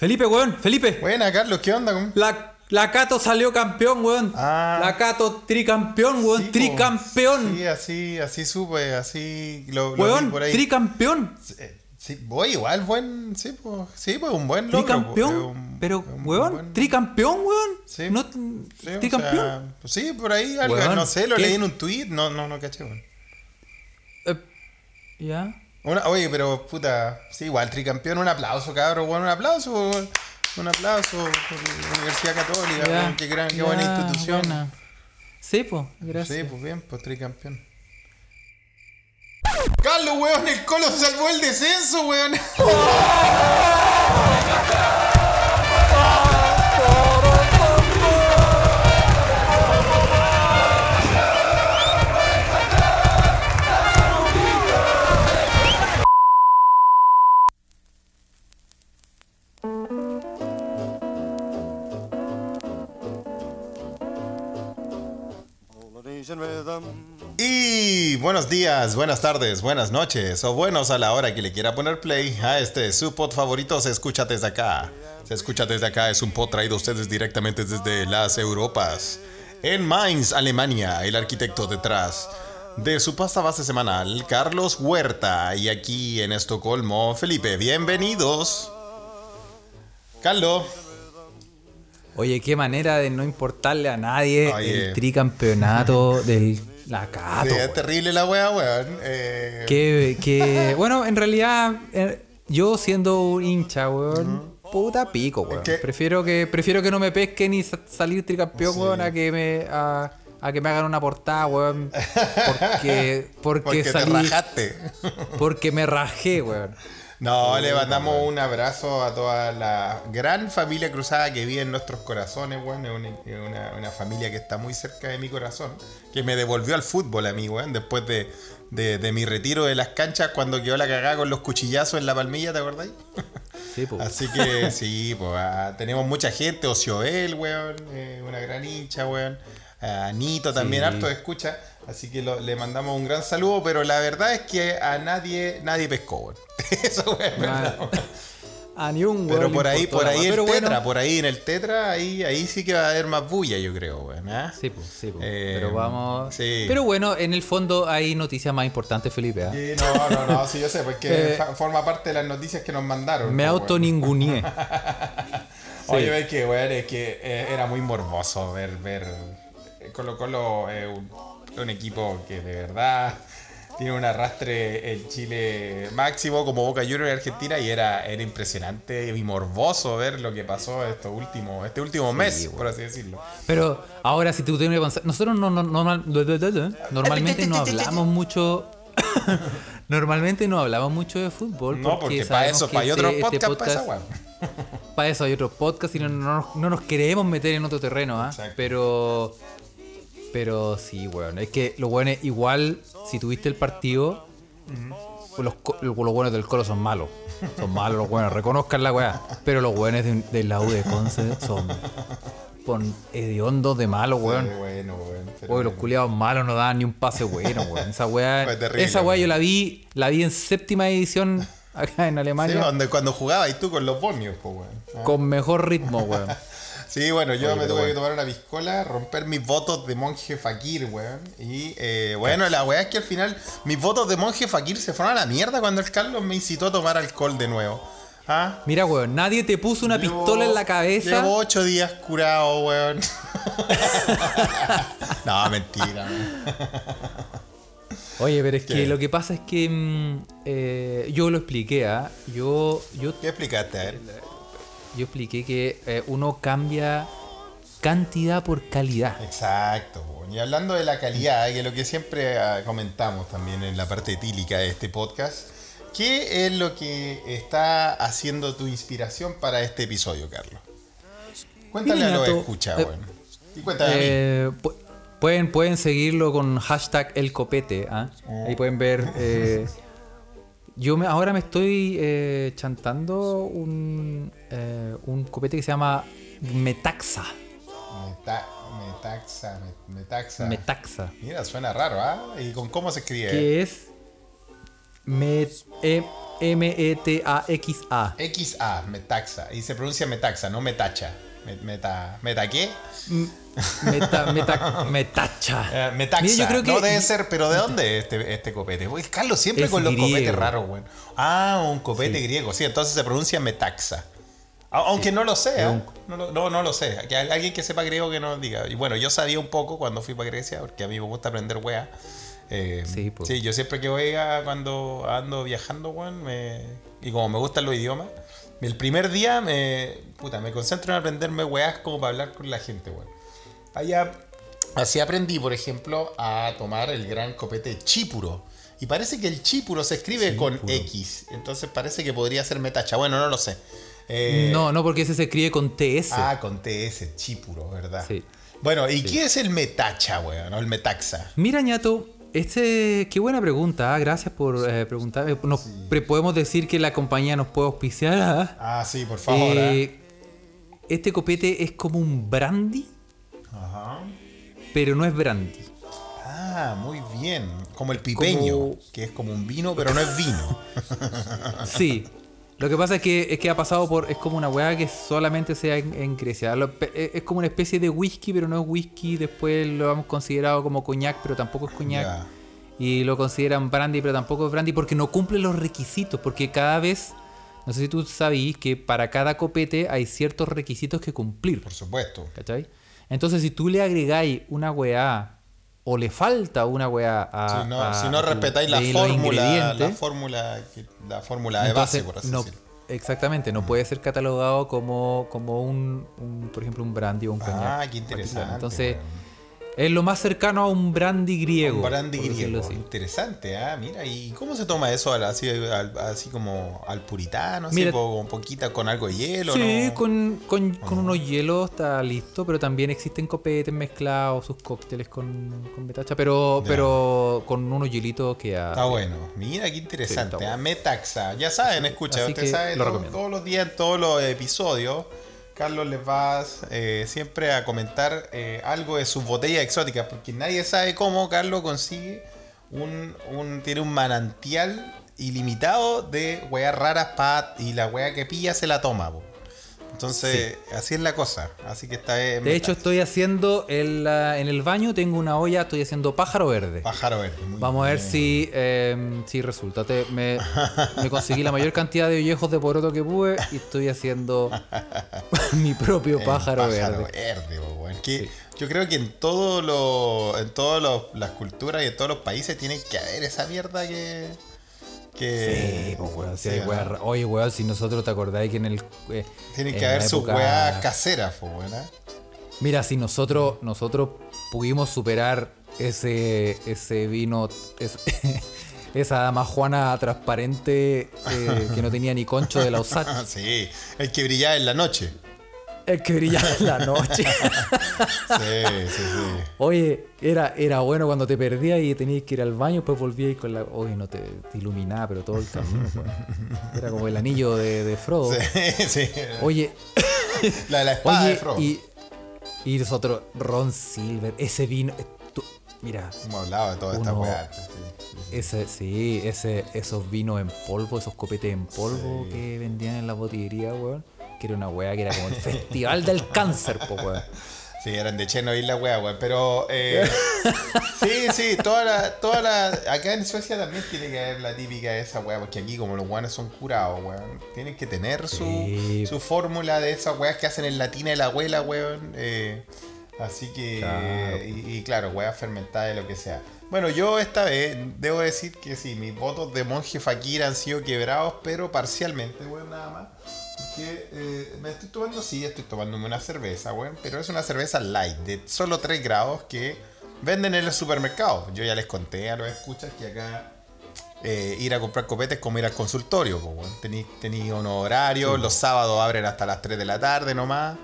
Felipe, weón, Felipe. Buena, Carlos, ¿qué onda? La, la Cato salió campeón, weón. Ah. La Cato tricampeón, weón. Sí, tricampeón. Sí, así, así supe, así lo, lo vi weón, por ahí. tricampeón. Eh, Sí, voy igual, buen, sí, pues, sí, pues un buen logro. Tricampeón. un- pero, un weón, buen- tricampeón, weón. Sí. No, o tricampeón. sea, pues sí, por ahí, algo, Weón, no sé, lo ¿qué leí en un tweet, no, no, no caché, weón. Eh, ya. Una- oye, pero puta, sí, igual tricampeón, un aplauso, cabrón, bueno, un aplauso, un aplauso por la Universidad Católica, ya, qué gran, qué buena institución. buena. Sí, pues, gracias. Sí, pues bien, pues tricampeón. Carlos, weón, el Colo salvó el descenso, weón. buenos días, buenas tardes, buenas noches o buenos a la hora que le quiera poner play a este su pod favorito se escucha desde acá. Se escucha desde acá es un pod traído a ustedes directamente desde las Europas. En Mainz, Alemania, el arquitecto detrás de su pasta base semanal, Carlos Huerta. Y aquí en Estocolmo, Felipe, bienvenidos. Carlos. Oye, qué manera de no importarle a nadie Oye. el tricampeonato del la Cato. Sí, es terrible la wea, weón. Eh, Que, que, bueno, en realidad, eh, yo siendo un hincha, weón, puta pico, weón. que- Prefiero que, prefiero que no me pesquen y sa- salir tricampeón, Sí. weón, a que me, a, a que me hagan una portada, weón. Porque, porque, porque te salí, rajaste. porque me rajé, weón. No, le mandamos un abrazo a toda la gran familia cruzada que vive en nuestros corazones, weón. Es una, una- una familia que está muy cerca de mi corazón. Que me devolvió al fútbol a mí, weón. Después de, de- de mi retiro de las canchas cuando quedó la cagada con los cuchillazos en la palmilla, ¿te acordáis? Sí, pues. Así que sí, pues ah, tenemos mucha gente. Ocioel, weón. eh, una gran hincha, weón. Anito también, Sí. harto escucha. Así que lo- le mandamos un gran saludo. Pero la verdad es que a nadie, nadie pescó, weón. Eso, es verdad. A ni un Pero por ahí, por ahí el Pero tetra, bueno, por ahí en el tetra, ahí, ahí sí que va a haber más bulla, yo creo, weón. ¿ah? Sí, pues, sí, pues. Eh, pero vamos. sí. Pero bueno, en el fondo hay noticias más importantes, Felipe. ¿ah? Sí, no, no, no, sí, yo sé, porque Eh, forma parte de las noticias que nos mandaron. Me pues, auto. Oye, es que, weón, es que eh, era muy morboso ver, ver eh, Colo Colo, eh, un, un equipo que de verdad tiene un arrastre en Chile máximo como Boca Juniors en Argentina y era, era impresionante y morboso ver lo que pasó estos últimos, este último mes, por así decirlo. Pero ahora, si tú tienes que pensar, nosotros no, no- normal- normalmente no hablamos mucho. normalmente no hablamos mucho de fútbol. No, porque para eso, para hay este- otros este podcasts, para esa weón. para eso hay otros podcasts y no, no nos- no nos queremos meter en otro terreno, ¿ah? Exacto. Pero. Pero sí, weón. Es que los buenos, igual, si tuviste el partido, los, los buenos del colo son malos. Son malos los buenos, reconozcan la weá. Pero los buenos de, de la U de Conce son. Con hediondos de malos, weón. Bueno, weón. Oye, los culiados malos no daban ni un pase bueno, weón. Esa weá, terrible, esa weá yo la vi, la vi en séptima edición acá en Sí, Alemania donde, cuando jugabas y tú con los bonios, pues, weón. con mejor ritmo, weón. Sí, bueno, yo Oye, me tuve que tomar una piscola, romper mis votos de monje fakir, weón. Y eh, bueno, la weá es que al final mis votos de monje fakir se fueron a la mierda cuando el Carlos me incitó a tomar alcohol de nuevo. ¿Ah? Mira, weón, nadie te puso una Llevo- pistola en la cabeza. Llevo ocho días curado, weón. no, mentira. Oye, pero es ¿Qué? que lo que pasa es que mm, eh, yo lo expliqué, ¿ah? Yo, yo, ¿Qué explicaste? A ver. Yo expliqué que eh, uno cambia cantidad por calidad. Exacto, y hablando de la calidad, que es lo que siempre ah, comentamos también en la parte etílica de este podcast, ¿qué es lo que está haciendo tu inspiración para este episodio, Carlos? Cuéntale Mira, a los escucha, eh, weón. Y cuéntale a mí. Eh, pu- pueden, pueden seguirlo con hashtag el copete, ¿ah? Ahí pueden ver. Yo me, ahora me estoy eh, chantando un, eh, un copete que se llama Metaxa. Meta- metaxa, me- metaxa. Metaxa. Mira, suena raro, ¿ah? ¿Y con cómo se escribe? Que es Me- E- M-E-T-A-X-A. XA, metaxa. Y se pronuncia metaxa, no metacha. Me- Meta, ¿Meta qué? Meta, meta, metacha. Eh, metaxa. Mira, yo creo que No debe ser, pero ¿de dónde es este, este copete? Uy, Carlos siempre Es con los copetes raros, güey. Ah, un copete Sí. griego. Sí, entonces se pronuncia metaxa. Aunque no lo sé, ¿eh? un- no, lo- no, no lo sé. Que hay alguien que sepa griego que nos diga. Y bueno, yo sabía un poco cuando fui para Grecia, porque a mí me gusta aprender weá. Eh, Sí, pues. sí, yo siempre que voy a cuando ando viajando, weón, me- y como me gustan los idiomas, el primer día me, puta, me concentro en aprenderme weás como para hablar con la gente, weón. Allá, así aprendí, por ejemplo, a tomar el gran copete chípuro. Y parece que el chípuro se escribe con. X. Entonces parece que podría ser metacha. Bueno, no lo sé. Eh, No, no, porque ese se escribe con TS. Ah, con TS, chípuro, ¿verdad? Sí. Bueno, ¿y qué es el metacha, weón? O el metaxa. Mira, ñato, este, qué buena pregunta. ah, Gracias por eh, preguntar. Eh, Nos, pre- podemos decir que la compañía nos puede auspiciar. ah. Ah, sí, por favor. Eh, este copete es como un brandy, Ajá. pero no es brandy. Ah, muy bien. Como el pipeño, Como- que es como un vino, pero no es vino. Sí. Lo que pasa es que, es que ha pasado por. Es como una weá que solamente se da en, en Grecia. Lo- pe- es como una especie de whisky, pero no es whisky. Después lo hemos considerado como coñac, pero tampoco es coñac. Y lo consideran brandy, pero tampoco es brandy porque no cumple los requisitos. Porque cada vez. No sé si tú sabís que para cada copete hay ciertos requisitos que cumplir. Por supuesto. ¿Cachai? Entonces, si tú le agregáis una weá o le falta una weá a. si no, a- si no respetáis la fórmula, la fórmula, la fórmula de base, por así no, decirlo. exactamente, no puede ser catalogado como, como un, un, por ejemplo, un brandy o un coñac. Ah, qué interesante. Entonces. Es lo más cercano a un brandy griego. Un brandy griego. así. Interesante, ah, mira. ¿Y cómo se toma eso al- así, al- así como al puritano? Así, Mira- po- con poquita con algo de hielo, Sí, ¿no? con, con, con unos hielos está listo, pero también existen copetes mezclados, sus cócteles con, con metacha, pero, Ya. pero con unos hielitos que a- Está bueno. Mira qué interesante. Sí, ah, Metaxa. Ya saben, escucha, Así usted sabe, lo todo- todos los días, en todos los episodios, Carlos les va eh, siempre a comentar eh, algo de sus botellas exóticas, porque nadie sabe cómo Carlos consigue un, tiene un manantial ilimitado de weas raras y la wea que pilla se la toma. Entonces, así es la cosa. Así que está en De hecho, estoy haciendo en, la- en el baño, tengo una olla, estoy haciendo pájaro verde. pájaro verde. muy Vamos a ver si, eh, si resulta. Te- me, me conseguí la mayor cantidad de ollejos de poroto que pude y estoy haciendo mi propio pájaro, verde. verde, po, weón. Que Yo creo que en todo lo, en todas las culturas y en todos los países tiene que haber esa mierda que. Que Sí, pues weón, si sí, weas ra- Oye, weón, si nosotros te acordáis que en el. eh, Tienen en que haber sus época- weas caseras, po, weón, ¿eh? Mira, si nosotros, nosotros pudimos superar ese, ese vino, es- esa dama Juana transparente eh, que no tenía ni concho de la Osach, sí, el que brillaba en la noche. El que brillaba en la noche. Sí, sí, sí. Oye, era, era bueno cuando te perdías y tenías que ir al baño, pues volvías con la. Oye, no te, te iluminaba, pero todo el camino. pues. Era como el anillo de, de Frodo. Sí, sí. Oye, La, la espada de Frodo. y, y nosotros, Ron Silver, ese vino. eh, tú- mira, Hemos hablado de toda esta Uno- sí, sí. ese, sí, ese, esos vinos en polvo, esos copetes en polvo que vendían en la botillería, weón. Que era una weá que era como el festival del cáncer, po, weón. Sí, eran de Chernobyl la wea, weón. Pero eh, sí, sí, toda la, toda la. Acá en Suecia también tiene que haber la típica de esa wea, porque aquí como los weones son curados, weón. Tienen que tener su, Sí. su fórmula de esas weas que hacen en la tina de la abuela, weón. eh, así que. Claro. Y, y claro, weas fermentadas de lo que sea. Bueno, yo esta vez debo decir que sí, mis votos de monje fakir han sido quebrados, pero parcialmente, weón, nada más. Eh, me estoy tomando, sí, estoy tomándome una cerveza, weón, pero es una cerveza light, de solo 3 grados que venden en el supermercado. Yo ya les conté a los escuchas que acá eh, ir a comprar copetes es como ir al consultorio, weón. Tení, tení unos horarios, los sábados abren hasta las 3 de la tarde nomás.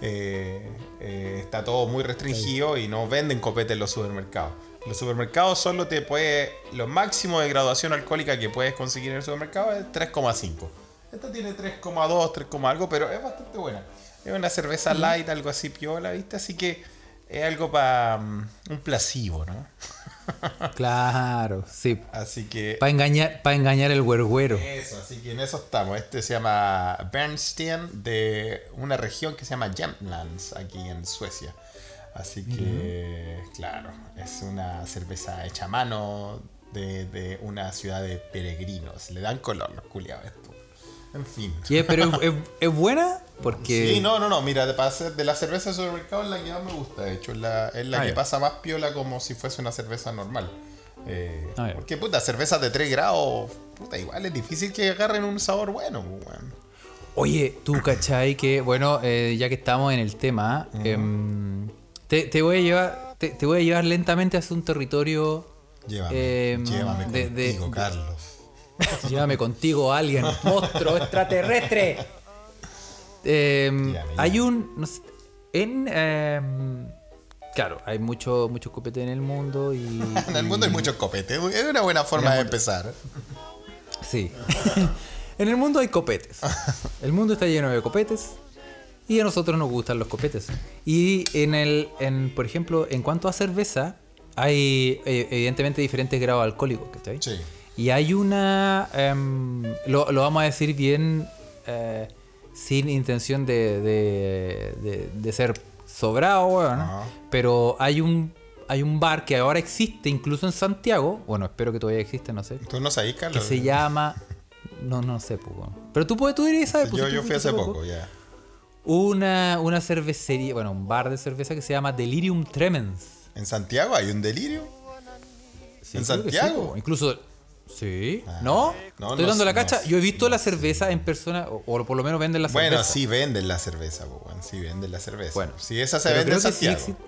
Eh, eh, está todo muy restringido y no venden copetes en los supermercados. Los supermercados solo te puede. Lo máximo de graduación alcohólica que puedes conseguir en el supermercado es 3,5. Esta tiene 3,2, 3, algo, pero es bastante buena. Es una cerveza light, algo así piola, ¿viste? Así que es algo para un placebo, ¿no? Claro, sí. Así que Para engañar, para engañar el güergüero. Eso, así que en eso estamos. Este se llama Bernstein, de una región que se llama Jämtlands, aquí en Suecia. Así que, claro, es una cerveza hecha a mano de, de una ciudad de peregrinos. Le dan color los culiados. En fin. Pero es, es- es buena porque. Sí, no, no, no. Mira, de, la cerveza de supermercado es la que más me gusta. De hecho, es la, es la Ah, que pasa más piola como si fuese una cerveza normal. Eh, Ah, porque, puta, cervezas de 3 grados, puta, igual es difícil que agarren un sabor bueno, pues, weón. Oye, tú cachai que, bueno, eh, ya que estamos en el tema, em, te, te voy a llevar, te, te voy a llevar lentamente hacia un territorio. Llévame, em, llévame de- contigo, de- Carlos. Llévame contigo alguien, monstruo extraterrestre. Em, hay un. no sé, en. em, claro, hay mucho, mucho copete en el mundo y. En el mundo hay muchos copetes. Es una buena forma de empezar. Sí. en el mundo hay copetes. El mundo está lleno de copetes. Y a nosotros nos gustan los copetes. Y en el, en, por ejemplo, en cuanto a cerveza, hay eh, evidentemente diferentes grados alcohólicos, ¿cachai? Sí. Y hay una. em, lo, lo vamos a decir bien. eh, sin intención de, de, de- de ser sobrado, weón. Ajá. Pero hay un. Hay un bar que ahora existe incluso en Santiago. Bueno, espero que todavía existe, no sé. ¿Tú no sabes, Que Carlos? se llama. No, no sé, pues. Pero tú puedes, tú dirías, ¿sabes? Pues, Yo, yo fui hace poco, ya. Una, una cervecería, bueno, un bar de cerveza que se llama Delirium Tremens. ¿En Santiago hay un delirio? Sí, ¿En que sí, Santiago? Incluso. Sí. ¿No? no, Estoy no dando la cacha. no Yo he visto la cerveza en persona, o, o por lo menos venden la cerveza. Bueno, sí venden la cerveza, weón. Sí venden la cerveza. Bueno, sí, esa se vende en sí Santiago. existe-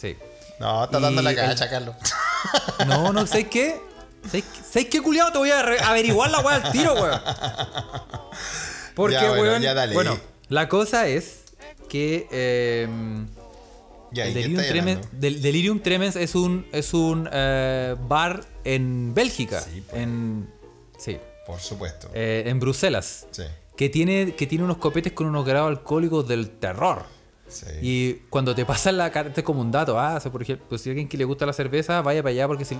Sí. No, está dando la el- cacha, Carlos. No, no, ¿sabes qué? ¿Sabes qué- ¿Sabes qué, culiado? Te voy a averiguar la weá al tiro, weón. Porque, Ya, bueno, weón. ya dale. Bueno, la cosa es que. eh, Ya, el ¿y qué Delirium, Tremens, hablando? del Delirium Tremens es un, es un eh, bar en Bélgica. Sí, po. en, sí, Por supuesto. eh, en Bruselas. Sí. Que tiene, que tiene unos copetes con unos grados alcohólicos del terror. Sí. Y cuando te pasan la carta, es como un dato, ah, o sea, por ejemplo, pues si alguien que le gusta la cerveza, vaya para allá porque si,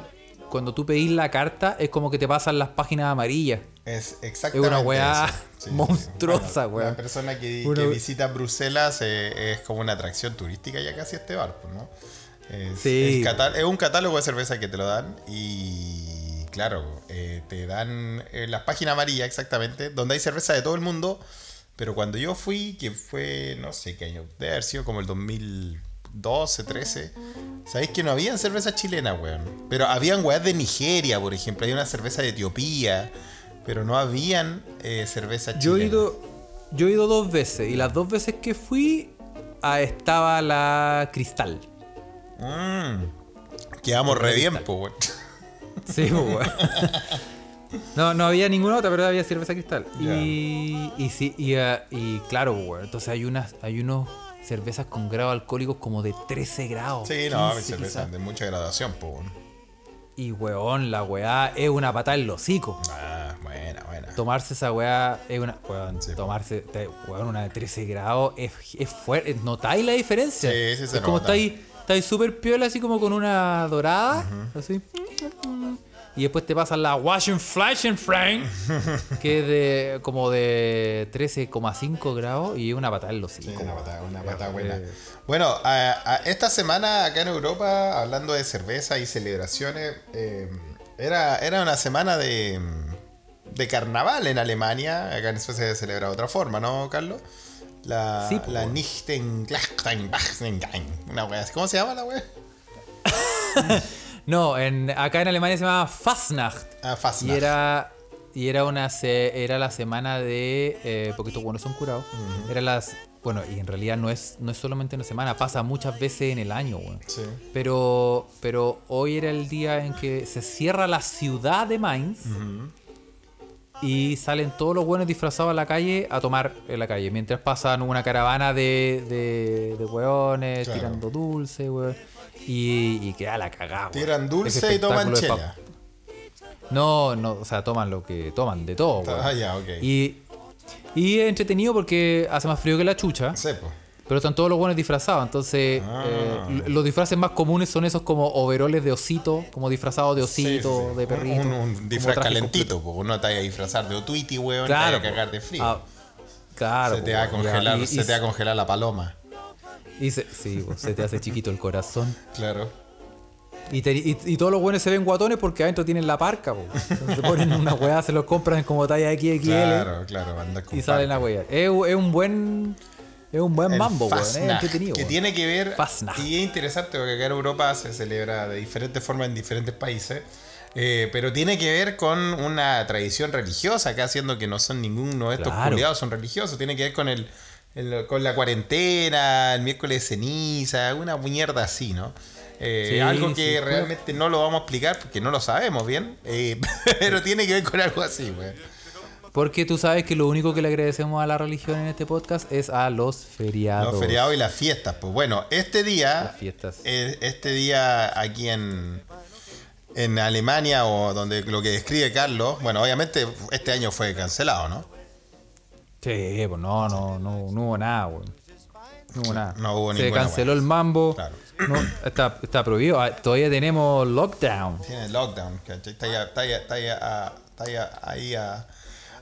cuando tú pedís la carta es como que te pasan las páginas amarillas. Es exactamente Es una weá. Sí, monstruosa, Bueno, weá. Una persona que, Una que visita Bruselas eh, es como una atracción turística ya casi este bar, pues, ¿no? Es, Sí. es un catálogo de cerveza que te lo dan y claro, eh, te dan eh, las páginas amarillas exactamente, donde hay cerveza de todo el mundo, pero cuando yo fui, que fue, no sé qué año, debe haber sido como el 2012, 13, sabéis que no habían cerveza chilena, weón. Pero habían weas de Nigeria, por ejemplo, hay una cerveza de Etiopía, pero no habían eh, cerveza chilena. Yo he ido, yo he ido dos veces y las dos veces que fui ah, estaba la Cristal. Mm. Quedamos re bien, weón. Sí, pues. No, no había ninguna otra, pero había cerveza cristal. Y, y sí, y, eh, y claro, pues. Entonces hay unas, hay unos cervezas con grado alcohólicos como de 13 grados. Sí, no, 15 cerveza quizás. de mucha graduación, po, weón. Y weón, la weá es una patada en los hocico. Ah, buena, buena. Tomarse esa weá es una. Weón, Sí. tomarse te- weón, una de 13 grados es, es fuerte. ¿Notáis la diferencia? Sí, sí se Es como estáis súper piola, así como con una dorada. Así. Y después te pasan la Washington Flash Frank, que es de como de 13,5 grados y una patada en los Sí, hocico. una weón. pata, una Es pata buena. re- Bueno, a- a- esta semana acá en Europa, hablando de cerveza y celebraciones, eh, era, era una semana de, de carnaval en Alemania. Acá en Suecia se celebra de otra forma, ¿no, Carlos? La, Sí, po, la. ¿Cómo se llama la wea? No, en, acá en Alemania se llama Fastnacht. Ah, Fastnacht. Y era, y era una se- era la semana de. Eh, porque estos buenos son curados. Era las. Bueno, y en realidad no es, no es solamente una semana, pasa muchas veces en el año, weón. Sí. Pero, pero hoy era el día en que se cierra la ciudad de Mainz y salen todos los buenos disfrazados a la calle a tomar en la calle. Mientras pasan una caravana de, de, de hueones Claro. tirando dulce, weón. Y, y queda la cagada. Tiran dulce y toman chela. No, no, o sea, toman lo que toman, de todo. Ah, ya, ok. Y, y es entretenido porque hace más frío que la chucha. Sí, po. Pero están todos los buenos disfrazados. Entonces, Ah. eh, l- los disfraces más comunes son esos como overoles de osito, como disfrazados de osito, sí, sí. de perrito. Un, disfraz calentito, porque uno te vaya a disfrazar de Otwiti, weón. Claro. te vaya a cagar de frío. Ah, claro. se te po, va a congelar, Y- se y- te va a congelar la paloma. Y se, sí, se te hace chiquito el corazón. Claro. Y, te- y- y todos los buenos se ven guatones porque adentro tienen la parca. po. Entonces se ponen una weá, se los compran como talla XXL Claro, claro, anda con y salen a weá. Es, un- es un buen. Es un buen El mambo, weón. Es Fastnacht, entretenido. Que weón. tiene que ver. Y es interesante porque acá en Europa se celebra de diferentes formas en diferentes países. eh, pero tiene que ver con una tradición religiosa, acá siendo que no son ninguno de estos Claro. culiados, son religiosos. Tiene que ver con el, el- con la cuarentena, el miércoles de ceniza, una mierda así, ¿no? Eh, Sí, algo sí, que pues. realmente no lo vamos a explicar porque no lo sabemos bien, eh, pero tiene que ver con algo así, güey. Porque tú sabes que lo único que le agradecemos a la religión en este podcast es a los feriados. Los feriados y las fiestas. Pues bueno, este día, Las fiestas. eh, este día aquí en, en Alemania o donde lo que describe Carlos, bueno, obviamente este año fue cancelado, ¿no? Sí, pues no, no, no, no hubo nada, weón. No hubo nada. No hubo Se canceló el mambo. Claro. No, está, está prohibido. Ah, Todavía tenemos lockdown. Tiene lockdown, ¿cachai? Está, ya, está, ya- está, ya- ah, está ya ahí ah,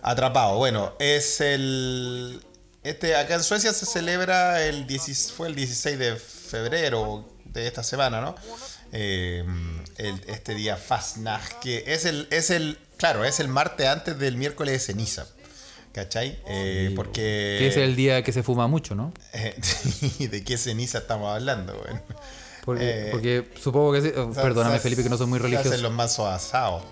atrapado. Bueno, es el... Este, acá en Suecia se celebra el 10 fue el 16 de febrero de esta semana, ¿no? Eh, el- este día Fastnacht, que es el, es el, claro, es el martes antes del miércoles de ceniza, ¿cachai? Eh, porque... Que es el día que se fuma mucho, ¿no? ¿De qué ceniza estamos hablando, güey? Porque, Eh, porque supongo que sí. oh, Se- Perdóname, se- Felipe, que no soy muy se religioso. hacen los mansos asados.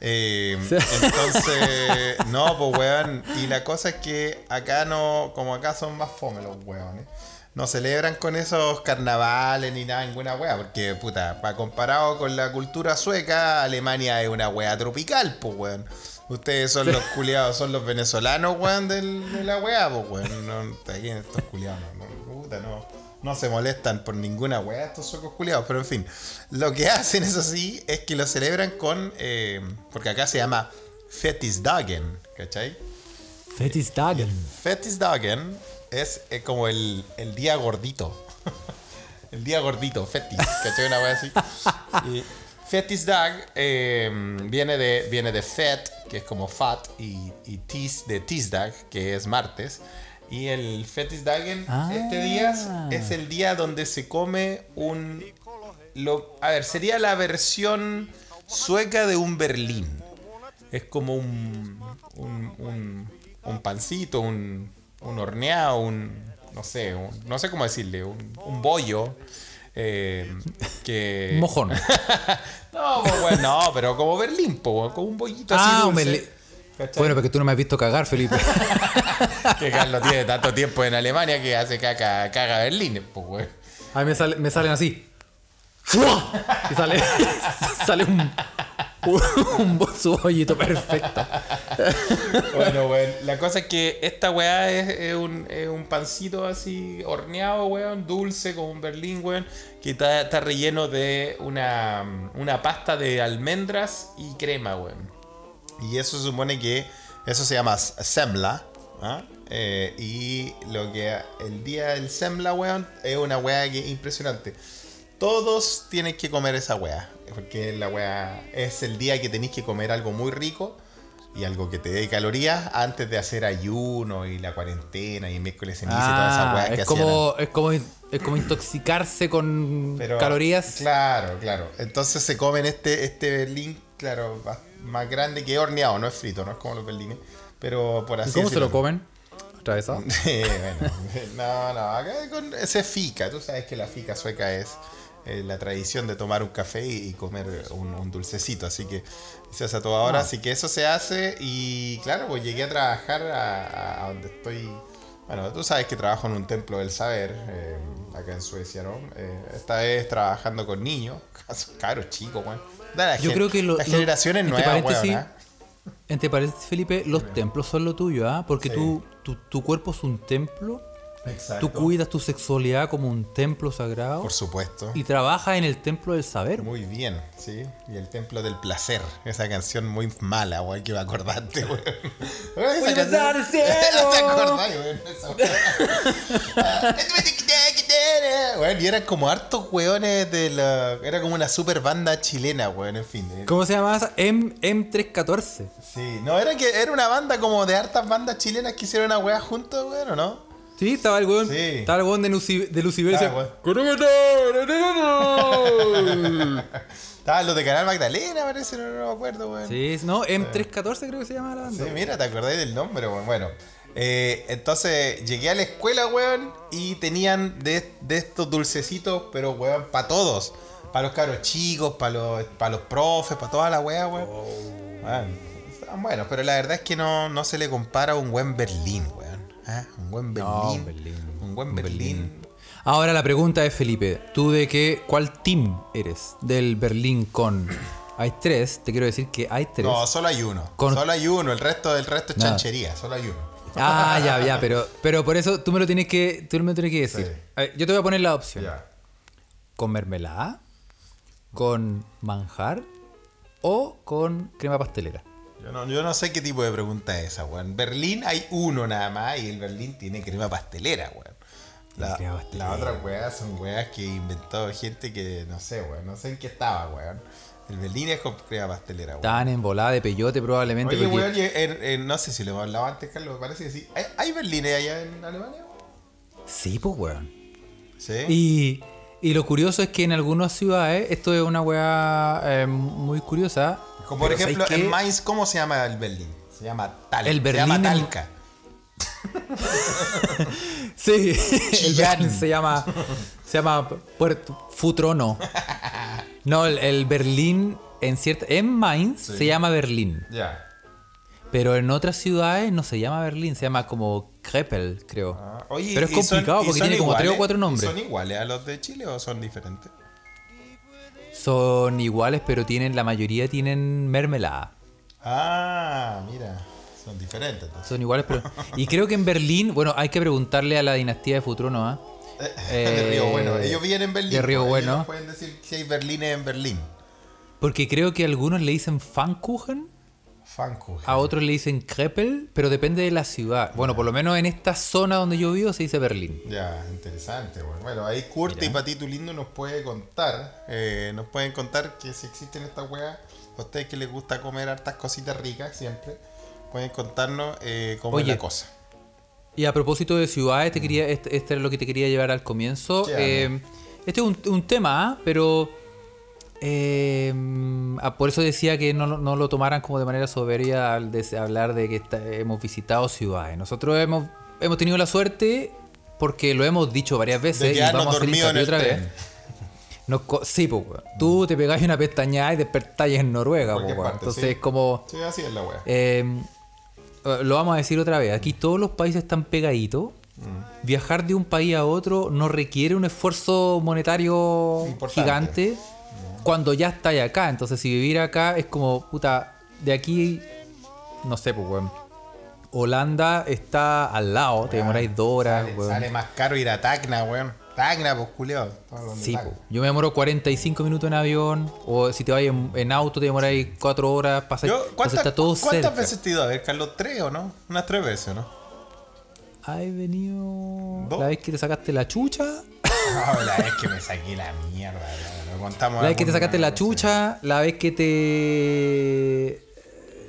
Eh, entonces, no, pues weón. Y la cosa es que acá no, como acá son más fome los weones, no celebran con esos carnavales ni nada, ninguna wea, porque puta, para comparado con la cultura sueca, Alemania es una wea tropical, pues weón. Ustedes son los culiados, son los venezolanos, weón, del- de la wea, pues weón. No, aquí estos culiados, no, no, puta, no, no se molestan por ninguna wea estos suecos culiados, pero en fin. Lo que hacen, eso sí, es que lo celebran con. eh, porque acá se llama Fetisdagen, ¿cachai? Fetisdagen. Fetisdagen es eh, como el, el día gordito. el día gordito, fetis, ¿cachai? Una wea así. Y Fetisdag eh, viene, de, viene de fet, que es como fat, y, y tis de tisdag, que es martes. Y el Fetisdagen, Ah. este día es el día donde se come un. Lo, a ver, sería la versión sueca de un berlín. Es como un, un, un, un pancito, un, un horneado, un. No sé, un- no sé cómo decirle, un, un bollo. Eh, que. Mojón. No, pues, bueno, no, pero como berlín, po, como un bollito así. Ah, dulce. berlín. ¿Cachai? Bueno, porque tú no me has visto cagar, Felipe. Que Carlos tiene tanto tiempo en Alemania que hace caca, caga berlines, pues, güey. A mí me, sale- me salen así. Y sale, sale un, un, un perfecto. Bueno, weón, la cosa es que esta weá es, es un, es un pancito así horneado, weón, dulce, como un berlín, weón, que está, está relleno de una, una pasta de almendras y crema, weón. Y eso se supone que, eso se llama semla, ¿ah? Eh, y lo que el día del semla, weón, es una weá que impresionante. Todos tienen que comer esa weá, porque la weá es el día que tenéis que comer algo muy rico y algo que te dé calorías antes de hacer ayuno y la cuarentena y miércoles ceniza y todas esas Ah, weas que es, hacían como, es, como, es como intoxicarse con Pero, calorías. Claro, claro. Entonces se comen este, este berlín, claro, más, más grande que horneado, no es frito, no es como los berlines. Pero por ¿Y así cómo se lo comen? ¿Atravesado? Bueno, no, no, acá con ese fica, tú sabes que la fica sueca es eh, la tradición de tomar un café y, y comer un, un dulcecito, así que se hace a toda hora, Ah. así que eso se hace y claro, pues llegué a trabajar a, a donde estoy, bueno, tú sabes que trabajo en un templo del saber, eh, acá en Suecia, ¿no? Eh, esta vez trabajando con niños, caros chicos, la Yo creo que lo- las lo- generaciones entre nuevas, weón, ¿ah? Entre paréntesis, Felipe, los templos son lo tuyo, ¿ah? Porque Sí. tu, tu cuerpo es un templo Exacto. Tú cuidas tu sexualidad como un templo sagrado Por supuesto. y trabajas en el templo del saber. Muy bien, sí. Y el templo del placer. Esa canción muy mala, weón, que me acordaste, Voy a el cielo. ¿Te acordás, weón? Esa weón. Weón, y eran como hartos weones de la. Era como una super banda chilena, weón, en fin. ¿Cómo se llama esa? M M314. Sí, no, era que era una banda como de hartas bandas chilenas que hicieron una weá juntos, weón, ¿o no? Sí, estaba el weón. Sí. Estaba el weón de, Luci- de weón. "Correcto". Estaban los de Canal Magdalena, parece, no, no me acuerdo, weón. Sí, no, M314 creo que se llama la banda. Sí, mira, te acordáis del nombre, weón. Bueno, eh, entonces llegué a la escuela, weón, y tenían de, de estos dulcecitos, pero, weón, para todos. Para los cabros chicos, para los, para los profes, para toda la weá, weón. Weón, estaban buenos, pero la verdad es que no, no se le compara a un buen Berlín, weón. ¿Ah? Un buen Berlín. No, un Berlín. Un buen Un Berlín. Ahora la pregunta es, Felipe, ¿tú de qué, cuál team eres del Berlín con? Hay tres, te quiero decir que hay tres. No, solo hay uno. Con- Solo hay uno, el resto del resto es Nada. chanchería, solo hay uno. Ah, ya, ya, pero, pero por eso tú me lo tienes que, tú me lo tienes que decir. Sí. A ver, yo te voy a poner la opción. Ya. ¿Con mermelada? ¿Con manjar? ¿O con crema pastelera? Yo no, yo no sé qué tipo de pregunta es esa, weón. Berlín hay uno nada más y el Berlín tiene crema pastelera, weón. La, crema pastelera. las otras weas son weas que inventó gente que no sé, weón. No sé en qué estaba, weón. El Berlín es con crema pastelera, weón. Estaban en volada de peyote probablemente. Oye, porque- weón, no sé si lo hemos hablado antes, Carlos. Parece que sí. ¿Hay, hay Berlines allá en Alemania? Sí, pues, weón. Sí. Y, y lo curioso es que en algunas ciudades, esto es una weá eh, muy curiosa. Como por pero ¿sabes ejemplo, en Mainz, ¿cómo se llama el Berlín? Se llama Talca. El se llama Berlín Talca. Sí, el. Berlín se llama. Se llama Puerto Futrono. No, el, el Berlín en cierta. En Mainz Sí. se llama Berlín. Ya. Pero en otras ciudades no se llama Berlín, se llama como Krepel, creo. Ah, Oye, pero es ¿y son- complicado porque tiene como tres o cuatro ¿Y nombres. ¿Son iguales a los de Chile o son diferentes? Son iguales, pero tienen la mayoría tienen mermelada. Ah, mira. Son diferentes. entonces. Son iguales, pero. Y creo que en Berlín, bueno, hay que preguntarle a la dinastía de Futrono, ¿ah? de Río Bueno. Ellos viven en Berlín. de Río pues, Bueno. Ellos nos pueden decir si hay Berlines en Berlín. Porque creo que algunos le dicen Pfannkuchen, Pfannkuchen. a otros le dicen Krepel, pero depende de la ciudad. Bueno, por lo menos en esta zona donde yo vivo se dice Berlín. Ya, interesante. Bueno, bueno ahí Kurt y Patito Lindo nos puede contar. eh, nos pueden contar que si existen estas weas, a ustedes que les gusta comer hartas cositas ricas siempre, pueden contarnos eh, cómo es la cosa. Y a propósito de ciudades, te quería, este, este era lo que te quería llevar al comienzo. ¿Qué Eh, este es un, un tema, ¿ah? pero eh, por eso decía que no, lo- no lo tomaran como de manera soberbia al de- hablar de que está- hemos visitado ciudades. Nosotros hemos, hemos tenido la suerte, porque lo hemos dicho varias veces, y vamos a hacer otra tren. vez. Nos sí, pues, tú te pegáis una pestañada y despertáis en Noruega, po, parte, Entonces sí. es como... Sí, así es la wea. Eh, eh, lo vamos a decir otra vez. Aquí todos los países están pegaditos. Mm. Viajar de un país a otro no requiere un esfuerzo monetario Importante. gigante cuando ya estáis acá. Entonces, si vivir acá es como, puta, de aquí, no sé, pues, weón. Holanda está al lado, te demoráis dos horas, sale, weón. sale más caro ir a Tacna, weón. Tacna, pues culiao. Sí, po. yo me demoro 45 minutos en avión, o si te vas en, en auto te demoráis 4 horas, entonces ¿cuántas, todo ¿Cuántas cerca. veces te he ido a ver, Carlos? ¿Tres o no? Unas tres veces, ¿no? ¿Has venido ¿Dos? la vez que te sacaste la chucha? No, la vez que me saqué la mierda, weón. Contamos La vez que te sacaste la chucha, la vez que te...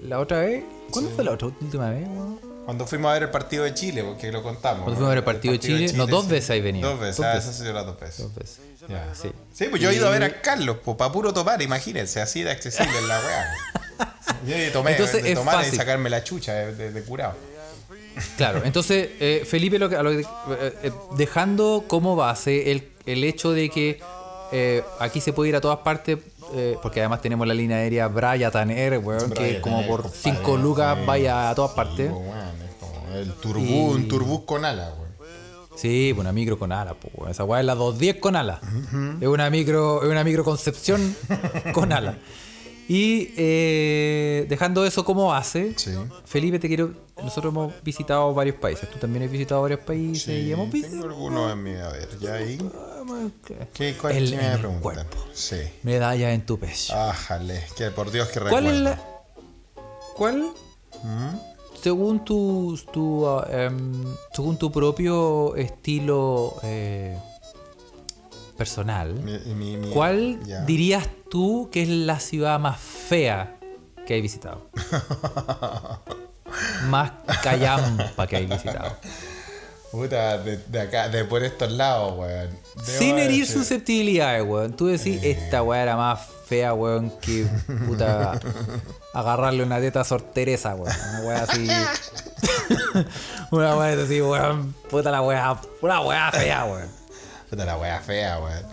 La otra vez... ¿Cuándo fue la otra última vez, weón? Cuando fuimos a ver el partido de Chile, porque lo contamos. Cuando fuimos a ver el partido de Chile, no, dos veces hay venido. Dos veces, Dos ah, veces. eso sí, las dos veces. Dos veces. Sí. Sí, pues yo he ido a ver a Carlos, pues para puro tomar, imagínense, así de accesible en la weá. Yo de tomé, Entonces de tomar y sacarme la chucha de, de- de curado. Claro, entonces eh, Felipe, lo que, a lo que- eh, eh, dejando como base el, el hecho de que eh, aquí se puede ir a todas partes, eh, porque además tenemos la línea aérea Brayatan Air, weón, que como por compadre, 5 lucas vaya a todas sí, partes. weón, es como el turbú, Y- un turbús con alas, weón. Sí, pues una micro con alas, pues, esa weá es la 210 con alas. Es una micro, es una micro concepción con alas. Y eh, dejando eso como base, Sí. Felipe, te quiero. Nosotros hemos visitado varios países. Tú también has visitado varios países Sí, y hemos visto. tengo algunos en mi a ver, ya ahí. ¿Qué, cuál El- qué en me el pregunta? cuerpo. Sí. Medalla en tu pecho. Ájale, que por Dios que ¿Cuál recuerdo. es la. ¿Cuál? Según tu, tu, ah, em, según tu propio estilo eh, personal, Mi- mi- mi- ¿cuál dirías tú que es la ciudad más fea que hay visitado? más callampa que hay visitado. Puta, de, de acá, de por estos lados, weón. Debo Sin herir susceptibilidades, weón. Tú decís, esta weá era más fea, weón, que puta agarrarle una teta a Sor Teresa, weón. Una weá así. una weá así, weón. Puta la weá. Una weá fea, weón. Puta la wea fea, weón.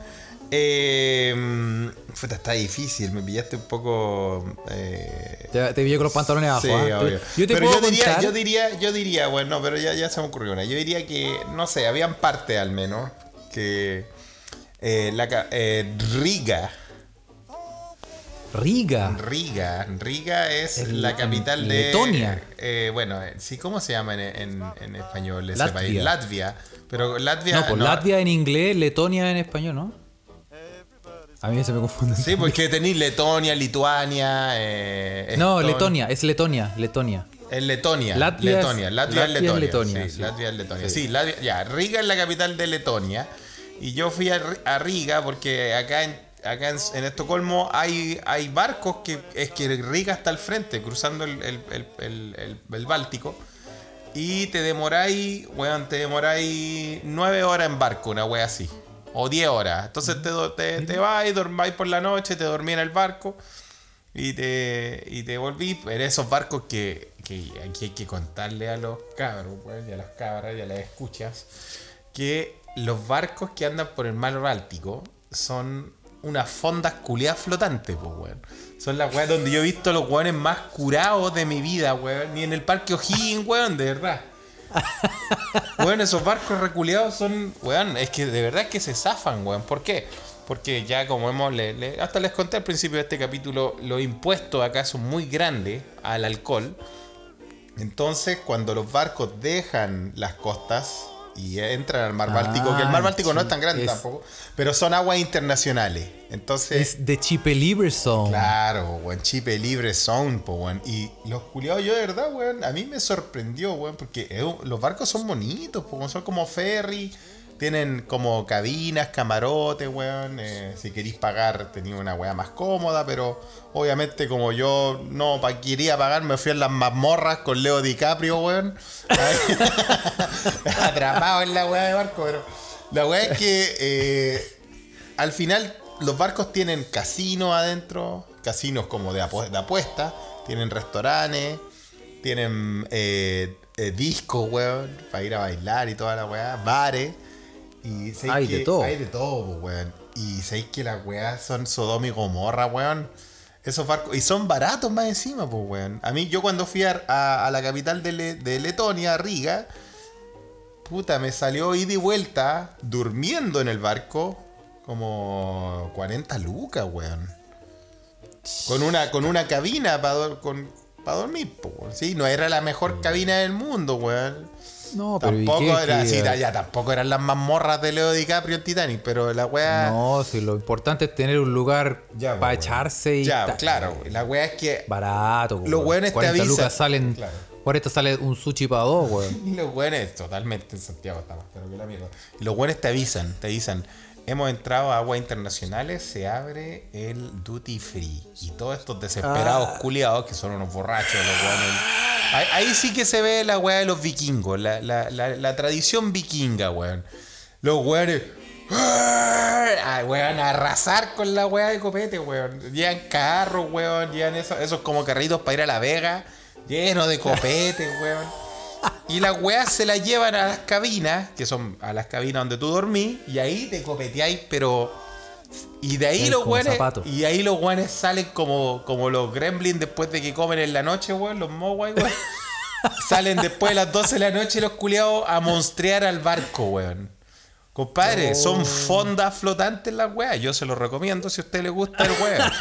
Eh, puta, está difícil, me pillaste un poco. Eh, Te, te pillé con los pantalones abajo. sí, ¿ah? obvio. Yo te pero puedo yo diría, contar. yo diría, yo diría, bueno, pero ya, ya se me ocurrió una. Yo diría que, no sé, habían parte al menos que eh, la, eh, Riga, Riga. Riga, Riga es En- la capital de Letonia. eh, bueno, eh, sí, ¿cómo se llama en, en- en español ese Latvia. país? Latvia. Pero Latvia. No, pues no. Latvia en inglés, Letonia en español, ¿no? A mí se me confunde. Sí, porque tenéis Letonia, Lituania. Eh, No, Letonia, es Letonia, Letonia. Es Letonia. Latvia es- Letonia. Latvia, Latvia es es Letonia. Letonia, sí, sí. Latvia es Letonia. Sí, Latvia- ya. Riga es la capital de Letonia. Y yo fui a, a Riga porque acá en, acá en, en Estocolmo hay, hay barcos que es que Riga está al frente, cruzando el- el- el- el Báltico. Y te demoráis, weón, te demoráis nueve horas en barco, una wea así. O 10 horas. Entonces te, te, te vas y dormáis por la noche, te dormí en el barco y te, y te volví en esos barcos que, que aquí hay que contarle a los cabros, pues, y a las cabras y a las escuchas, que los barcos que andan por el mar Báltico son unas fondas culeadas flotantes, pues, weón. Son las weas donde yo he visto los weones más curados de mi vida, weón. Ni en el parque O'Higgins, weón, de verdad. Weón, esos barcos reculeados son, weón, es que de verdad es que se zafan, weón. ¿Por qué? Porque ya como hemos, le- le- hasta les conté al principio de este capítulo, los impuestos acá son muy grandes al alcohol. Entonces, cuando los barcos dejan las costas y entran al mar Ah, Báltico, que el mar Báltico no es tan grande es- tampoco, pero son aguas internacionales. Entonces, Es de Chipe Libre Zone. Claro, weón, chipe libre son, po, weón. Y los culiados, yo de verdad, weón, a mí me sorprendió, weón, porque los barcos son bonitos, po, son como ferry, tienen como cabinas, camarotes, weón. eh, si queréis pagar, tenía una weá más cómoda, pero obviamente como yo no pa- quería pagar, me fui a las mazmorras con Leo DiCaprio, weón. Atrapado en la weá de barco, pero la weá es que eh, al final los barcos tienen casinos adentro, casinos como de, apu- de apuesta, tienen restaurantes, tienen eh, eh, discos, weón, para ir a bailar y toda la weá, bares. Y sé Hay que de todo. Hay de todo, po, weón. Y sabéis que las weas son Sodoma y Gomorra, weón. Esos barcos. Y son baratos más encima, pues, weón. A mí, yo cuando fui a, a- a la capital de, Le- de Letonia, Riga, puta, me salió ida y vuelta, durmiendo en el barco, como 40 lucas, weón. Con una, con una cabina para dormir, weón. Sí, no era la mejor cabina del mundo, weón. No, pero ¿y Tampoco qué- era, qué- sí, ya, ya, tampoco eran las mazmorras de Leo DiCaprio en Titanic, pero la weá. No, si lo importante es tener un lugar Ya, para pues, echarse y Ya, ta- claro, la weá es que. Barato, pues, Los weones te 40 avisan. lucas salen. Claro. 40 sale un sushi para dos, weón. Y los weones, totalmente en Santiago estamos, pero que la mierda. Y los weones te avisan, te avisan. Hemos entrado a aguas internacionales, se abre el duty free. Y todos estos desesperados Ah. culiados, que son unos borrachos, los weones. Ahí, ahí sí que se ve la weá de los vikingos, la, la, la, la tradición vikinga, weón. Los weones. Ay, weón, a arrasar con la weá de copete, weón. Llevan carros, weón. Llevan esos, esos como carritos para ir a la vega. Llenos de copete, weón. Y las weas se las llevan a las cabinas, que son a las cabinas donde tú dormís, y ahí te copeteáis, pero. Y de ahí los zapatos. Y ahí los weones salen como, como los gremlins después de que comen en la noche, weón, los mogwai, weón. salen después de las 12 de la noche los culiados a monstrear al barco, weón. Compadre, son fondas flotantes las weas. Yo se los recomiendo si a usted le gusta el weón.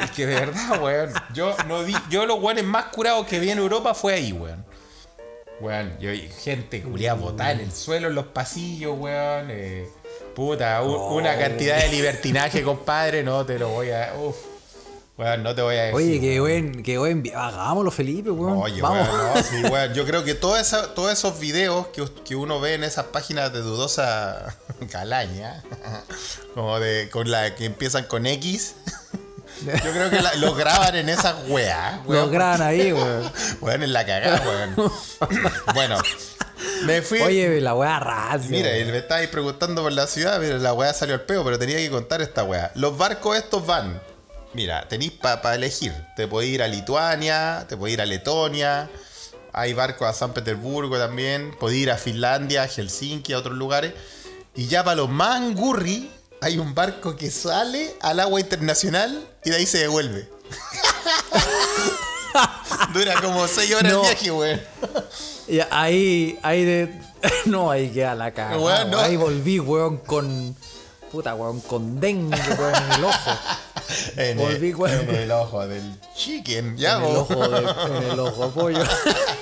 es que de verdad, weón. Yo, no yo los weones más curados que vi en Europa fue ahí, weón. Weón, yo gente culiada botada en el suelo, en los pasillos, weón. eh, puta, u- una cantidad de libertinaje, compadre. No te lo voy a. Uf. Weón, no te voy a decir. Oye, qué buen, qué buen. Hagámoslo, Felipe, weón. Oye, Vamos. weón, no, sí, weón. Yo creo que toda esa- todos esos videos que, que uno ve en esas páginas de dudosa calaña, como de con la que empiezan con X, yo creo que la- lo graban en esas weas. Lo graban ahí, weón. En la cagada, weón. bueno, me fui. Oye, la weá raza. Mira, y me estabais preguntando por la ciudad, mira, la weá salió al peo, pero tenía que contar esta weá. Los barcos estos van. Mira, tenéis para elegir. Te podéis ir a Lituania, te podéis ir a Letonia. Hay barcos a San Petersburgo también. Podéis ir a Finlandia, a Helsinki, a otros lugares. Y ya para los más angurri, hay un barco que sale al agua internacional y de ahí se devuelve. Dura como 6 horas No. el viaje, weón. Y ahí, ahí de. No, ahí queda la cara. No. Ahí volví, weón, con. Puta, weón, con dengue, weón, en el ojo. En, Volví, el, weón. en el ojo del chicken, ya, en el ojo, de, en el ojo pollo.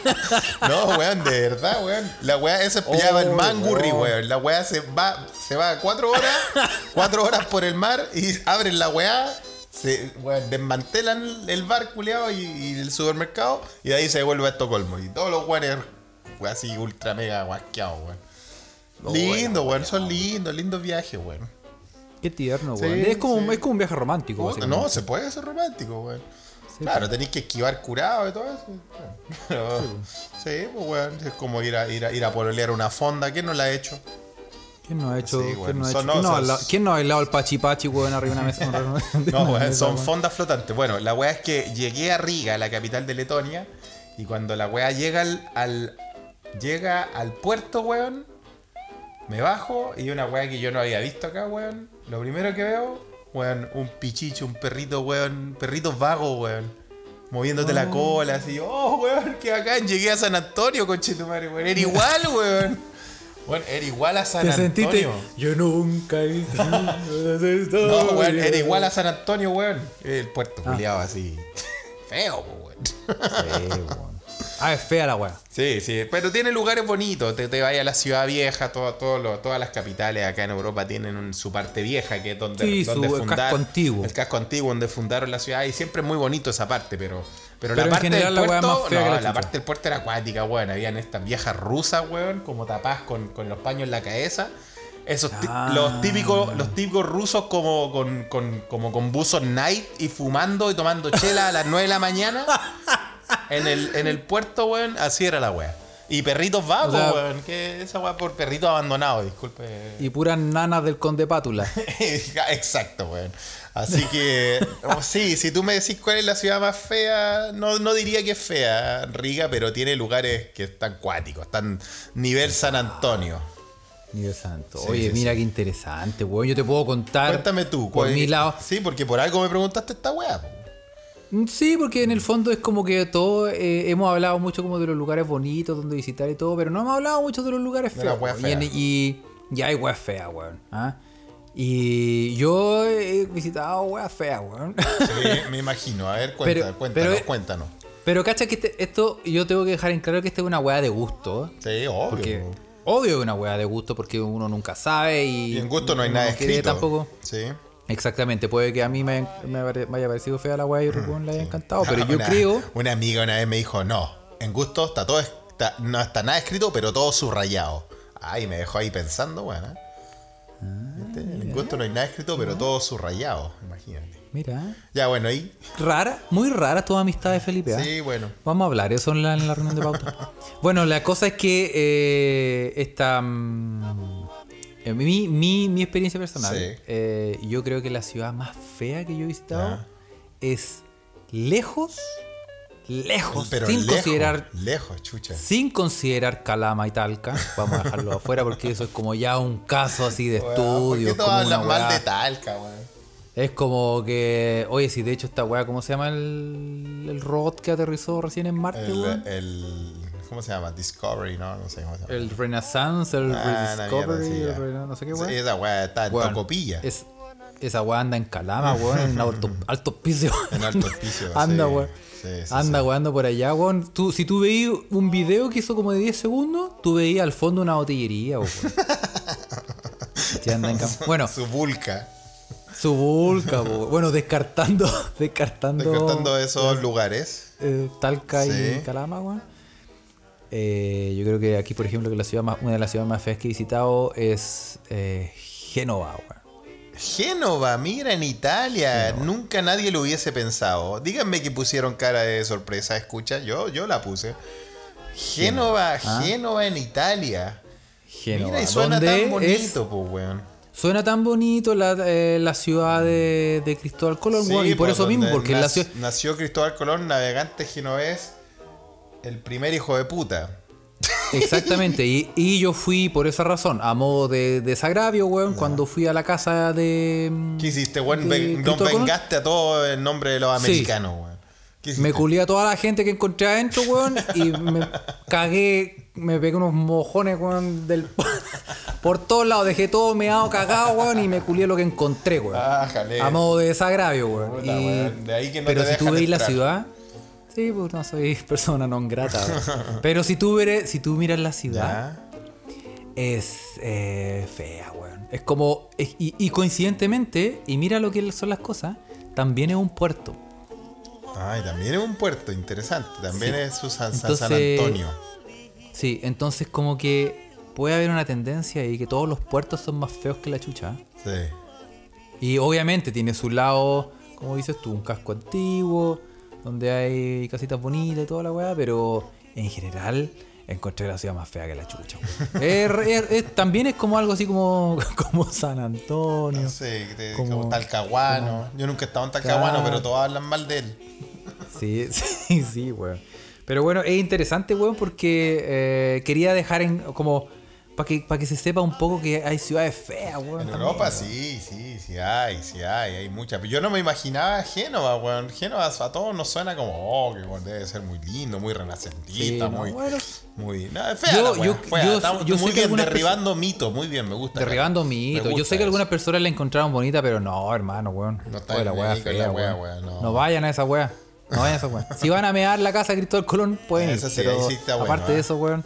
No, weón, de verdad, weón. La weá, ese es pillaba el Oh, mangurri, weón. weón. La weá se va, se va cuatro horas, cuatro horas por el mar y abren la weá, se, weón, desmantelan el bar culeado y, y el supermercado y de ahí se devuelve a Estocolmo. Y todos los weones, así ultra mega guasqueados, weón. Oh, Lindo, weón, son lindos, lindos viajes, weón. Qué tierno, Sí, es, como, sí. es como un viaje romántico, básicamente. No, se puede ser romántico. Sí, claro, tenéis que esquivar curado y todo eso. Pero, sí, pues weón, es como ir a, ir a, ir a pololear una fonda. ¿Quién no la ha hecho? ¿Quién no ha hecho? Sí, ¿quién, no ha hecho? ¿Quién, no quién no ha bailado el pachi pachi, weón, arriba de una mesa? de No, weón, mesa, son fondas flotantes. Bueno, la weá es que llegué a Riga, la capital de Letonia, y cuando la weá llega al, al- llega al puerto, weón, me bajo y una weá que yo no había visto acá, weón. Lo primero que veo, weón, un pichicho, un perrito, weón, perritos vagos, weón. Moviéndote la cola, así, oh, weón, qué bacán, llegué a San Antonio, conchetumare, weón. Era igual, weón. Bueno, era igual a San Te Antonio. sentiste. Yo nunca he visto. No, weón, era igual a San Antonio, weón. El puerto culiado así. Feo, weón. Sí, weón. Ah, es fea la weá. Sí, sí, pero tiene lugares bonitos. Te, te vayas a la ciudad vieja, todo, todo lo- todas las capitales acá en Europa tienen un- su parte vieja, que es donde, Sí, donde su- el casco antiguo. El casco antiguo, donde fundaron la ciudad. Y siempre es muy bonito esa parte, pero, pero, Pero la parte general del puerto, es más fea no, que la parte del puerto era acuática, weón. Habían estas viejas rusas, weón, como tapadas con, con los paños en la cabeza. Esos Ah. los típicos, los típicos rusos como con, con- como con buzos night y fumando y tomando chela a las 9 de la mañana. En el, en el puerto, weón, así era la weá. Y perritos vagos, O sea- weón. Que esa weá por perritos abandonados, disculpe. Y puras nanas del conde Pátula. Exacto, weón. Así que, oh, sí, si tú me decís cuál es la ciudad más fea, no, no diría que es fea, Riga, pero tiene lugares que están cuáticos, están nivel San Antonio. Dios santo. Sí, Oye, sí, mira sí. qué interesante, weón. Yo te puedo contar. Cuéntame tú, Por cuál- mi lado. Sí, porque por algo me preguntaste esta weá. Mm, Sí, porque en el fondo es como que todo eh, hemos hablado mucho como de los lugares bonitos donde visitar y todo, pero no hemos hablado mucho de los lugares feos. y, en- feas. y, y hay weas feas, weón. ¿ah? Y yo he visitado weas feas, weón. Sí, me imagino. A ver, cuéntanos, Pero- cuéntanos, pero- cuéntanos. pero cacha que este- esto yo tengo que dejar en claro que esta es una wea de gusto. Sí, obvio. Porque obvio que es una wea de gusto porque uno nunca sabe y, Y en gusto no hay nada escrito. tampoco. Sí. Exactamente, puede que a mí me, me pare- me haya parecido fea la wea y a Rubén le haya encantado, pero yo Una- creo... Una amiga una vez me dijo, no, en gusto está todo, está- no está nada escrito, pero todo subrayado. Ay, me dejó ahí pensando, bueno. ¿Viste? En gusto no hay nada escrito, pero todo subrayado, imagínate. Mira, Ya, bueno, ahí. rara, muy rara tu amistad de Felipe. ¿ah? Sí, bueno. Vamos a hablar eso en la, en la reunión de pauta. bueno, la cosa es que eh, esta. mm, eh, mi, mi, mi experiencia personal, Sí. eh, yo creo que la ciudad más fea que yo he visitado es lejos, lejos, Pero sin lejos, considerar lejos, chucha. sin considerar Calama y Talca, vamos a dejarlo afuera porque eso es como ya un caso así de Weón, ¿Por estudio. qué todos hablan mal de Talca, weón? Es como que, oye, si de hecho esta weá, ¿cómo se llama el, el robot que aterrizó recién en Marte, El, el ¿Cómo se llama? Discovery, ¿no? No sé cómo se llama. El Renaissance, el Ah, Rediscovery, mierda, sí, el. Rena- no sé qué, Sí, weón. esa weá está en Weón, Tocopilla. es- esa weá anda en Calama, weón, en alto, alto piso. En alto piso, Anda, sí. weón. Sí, Anda, sí. weando por allá, weón. Tú, si tú veías un video que hizo como de 10 segundos, tú veías al fondo una botillería, weón. Sí, anda en Bueno, Su vulca. su vulca, weón. Bueno, descartando, descartando. Descartando esos lugares. eh, Talca y. Calama, weón. Eh, yo creo que aquí, por ejemplo, que la ciudad más, una de las ciudades más feas que he visitado es eh, Génova. Génova, mira, en Italia. Nunca nadie lo hubiese pensado. Díganme que pusieron cara de sorpresa, escucha. Yo, yo la puse. Génova, Ah. Génova en Italia. Génova. Mira, y suena tan bonito, es- pues, weón. suena tan bonito la, eh, la ciudad de, de Cristóbal Colón, Sí, y por eso mismo, porque en la ciudad. Nació Cristóbal Colón, navegante genovés, el primer hijo de puta. Exactamente, y, y yo fui por esa razón, a modo de desagravio, weón, cuando fui a la casa de. mm, ¿Qué hiciste, weón? de vengaste a todo en nombre de los Sí. americanos, weón. Me culé a toda la gente que encontré adentro, weón, y me cagué, me pegué unos mojones, weón, del, por todos lados, dejé todo meado, cagado, weón, y me culé lo que encontré, weón. Ah, jale. A modo de desagravio, weón. Puta, Y- weón, de ahí que no pero te si tú veis la ciudad, sí, pues no soy persona non grata. pero si tú, veres, si tú miras la ciudad, ¿Ya? es eh, fea, weón. Es como, es- y, y coincidentemente, y mira lo que son las cosas, también es un puerto. Ay, también es un puerto interesante. También Sí. es su San, San- Antonio. Sí, entonces como que puede haber una tendencia ahí que todos los puertos son más feos que la chucha. Sí. Y obviamente tiene su lado, como dices tú, un casco antiguo, donde hay casitas bonitas y toda la weá, pero en general encontré la ciudad más fea que la chucha. weón. Es es- es- también es como algo así como, como San Antonio. No sé, Como- como Talcahuano. Yo nunca he estado en Talcahuano, pero todos hablan mal de él. Sí, sí, sí, weón. Pero bueno, es interesante, weón, porque eh, quería dejar en como para que, para que se sepa un poco que hay ciudades feas, weón. En también, Europa weón. sí, sí, sí hay, sí hay, hay muchas. Yo no me imaginaba Génova, weón. Génova a todos nos suena como, oh, que weón, debe ser muy lindo, muy renacentista, Sí, no, muy, bueno. muy, no, es fea Yo- la yo- fea. yo- Estamos yo muy bien, derribando mitos, muy bien, me gusta. Derribando mitos. Yo sé que eso. algunas personas la encontraron bonita, pero no, hermano, weón. No está Oye, la weá fea, la weá, weón. No. no. vayan a esa weá. No vayan a esa weá. Si van a mear la casa de Cristóbal Colón, pueden ir. Sí, pero bueno, aparte ¿eh? de eso, weón.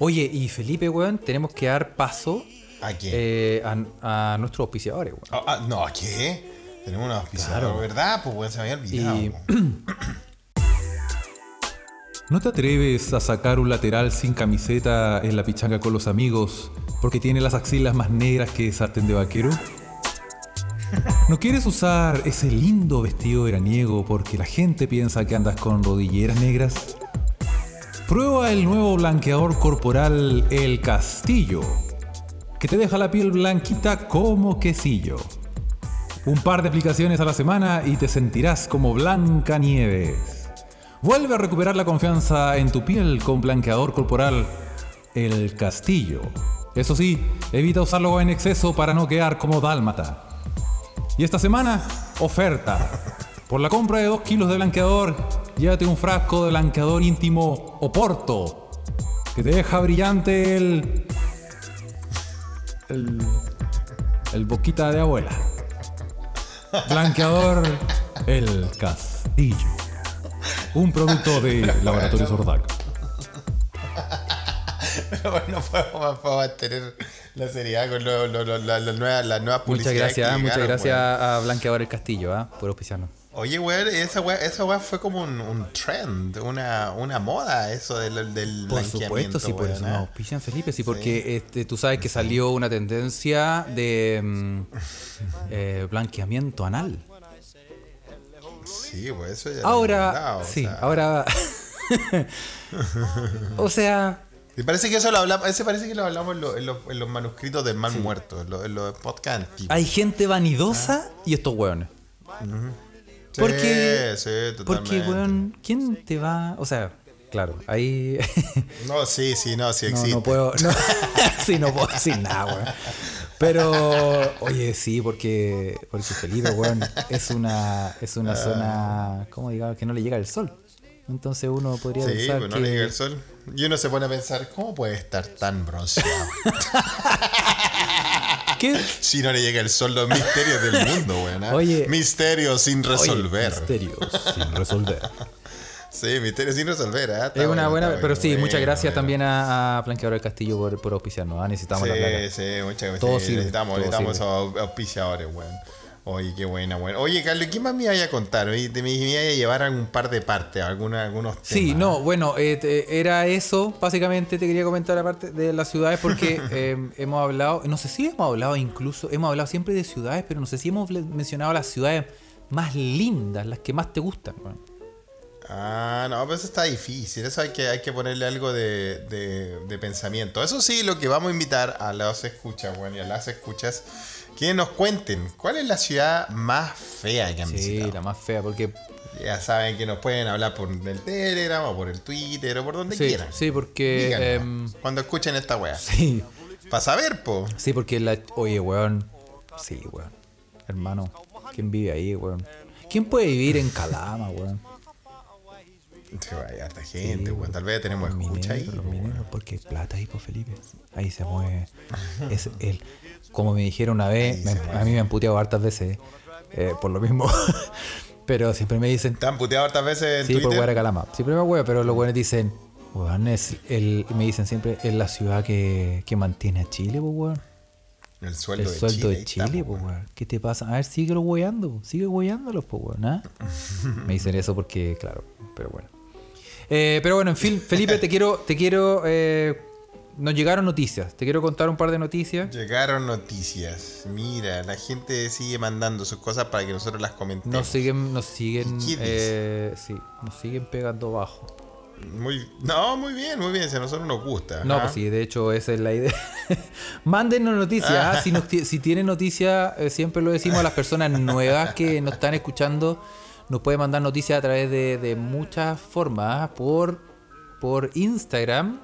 Oye, y Felipe, weón, tenemos que dar paso ¿A quién? eh, a, a nuestros auspiciadores, weón. Ah, ah, no, ¿qué? Tenemos una auspiciadora, Claro. ¿verdad? Pues weón, se me había olvidado. Y-. ¿No te atreves a sacar un lateral sin camiseta en la pichanga con los amigos porque tiene las axilas más negras que sartén de vaquero? ¿No quieres usar ese lindo vestido veraniego porque la gente piensa que andas con rodilleras negras? Prueba el nuevo blanqueador corporal El Castillo, que te deja la piel blanquita como quesillo. Un par de aplicaciones a la semana y te sentirás como Blanca Nieves. Vuelve a recuperar la confianza en tu piel con blanqueador corporal El Castillo. Eso sí, evita usarlo en exceso para no quedar como dálmata. Y esta semana, oferta. Por la compra de 2 kilos de blanqueador, llévate un frasco de blanqueador íntimo Oporto, que te deja brillante el... el... el boquita de abuela. Blanqueador El Castillo. Un producto de Laboratorio Sordac. Pero bueno, podemos, podemos tener la seriedad con lo- lo- lo- la, la nueva, la nueva Muchas gracias, que muchas llegaron, gracias weón. a Blanqueador el Castillo, ¿ah? por auspiciarnos. Oye, weón, esa weá, esa weá fue como un, un trend, una, una moda, eso del, del Por supuesto, sí, por eso ¿eh? nos auspician, Felipe, sí, porque este, tú sabes que salió una tendencia de mm, eh, blanqueamiento anal. Sí, pues eso ya lo Ahora, hablado, o sí, sea. ahora. o sea, Y parece que eso lo hablamos, ese parece que lo hablamos en, lo- en los, en los manuscritos del mal muerto, en los, en los podcasts antiguos. hay gente vanidosa y estos hueones. Sí, Porque, sí, porque, weón, ¿quién te va? O sea, claro, ahí. No, sí, sí, no, sí No, existe. no puedo. No, sí, no puedo decir nada, weón. Pero, oye, sí, porque, porque Felipe, weón, es una, es Ah. una zona, ¿cómo digamos? Que no le llega el sol. Entonces uno podría Sí, pensar pues no que... le llega el sol. Y uno se pone a pensar, ¿cómo puede estar tan bronceado? ¿Qué? si no le llega el sol, los misterios del mundo, weón. ¿ah? Oye. Misterios sin resolver. Oye, misterios sin resolver. sí, misterios sin resolver, ¿ah? Está Es una buena, pero bueno, sí, muchas gracias bueno. también a, a Blanqueador del Castillo por, por auspiciarnos. ¿ah? Necesitamos la Sí, plata. sí, muchas gracias. Necesitamos, todo necesitamos sirve. esos au- auspiciadores, weón. Oye, qué buena, weón. Oye, Carlos, ¿qué más me iba a contar? Oye, te me me iba a llevar a un par de partes, alguna, algunos temas. Sí, no, bueno, eh, te- era eso. Básicamente te quería comentar aparte de las ciudades porque eh, hemos hablado, no sé si hemos hablado incluso, hemos hablado siempre de ciudades, pero no sé si hemos mencionado las ciudades más lindas, las que más te gustan. weón. Ah, no, pero eso está difícil. Eso hay que, hay que ponerle algo de, de- de pensamiento. Eso sí, lo que vamos a invitar a los escuchas, bueno, y a las escuchas, que nos cuenten cuál es la ciudad más fea que han Sí, visitado. la más fea, porque Ya saben que nos pueden hablar por el Telegram o por el Twitter o por donde sí, quieran. sí, porque Díganos, em, cuando escuchen esta weá. sí, Para saber, po. sí, porque la, oye, weón, sí, weón, hermano, ¿quién vive ahí, weón? ¿Quién puede vivir en Calama, weón? Sí, Hay harta gente, Sí, weón. Tal vez tenemos Los escucha ahí. los weón. mineros, porque plata ahí, pues Felipe. Ahí se mueve. Es el, como me dijeron una vez, me- a mí me han puteado hartas veces, eh, por lo mismo. pero siempre me dicen, ¿Te han puteado hartas veces en sí, por Twitter? Guara Calama. Siempre me huevo, pero los buenos dicen, weón, es el, me dicen siempre, es la ciudad que, que mantiene a Chile, pues, weón. El sueldo El de sueldo Chile. de Chile, está, po, pues, weón. ¿Qué te pasa? A ver, síguelo hueando, sigue hueándolos, pues, weón, ¿ah? Me dicen eso porque, claro, pero bueno. Eh, pero bueno, en fin, Felipe, te quiero, te quiero, eh, nos llegaron noticias, te quiero contar un par de noticias. Llegaron noticias. Mira, la gente sigue mandando sus cosas para que nosotros las comentemos. Nos siguen, nos siguen, ¿Y qué eh, sí, nos siguen pegando bajo. Muy, no, muy bien, muy bien. Si a nosotros nos gusta. No, ¿ah? pues sí, de hecho esa es la idea. Mándennos noticias. ¿ah? Si, nos si tienen noticias, eh, siempre lo decimos a las personas nuevas que nos están escuchando. Nos pueden mandar noticias a través de, de muchas formas. Por, por Instagram.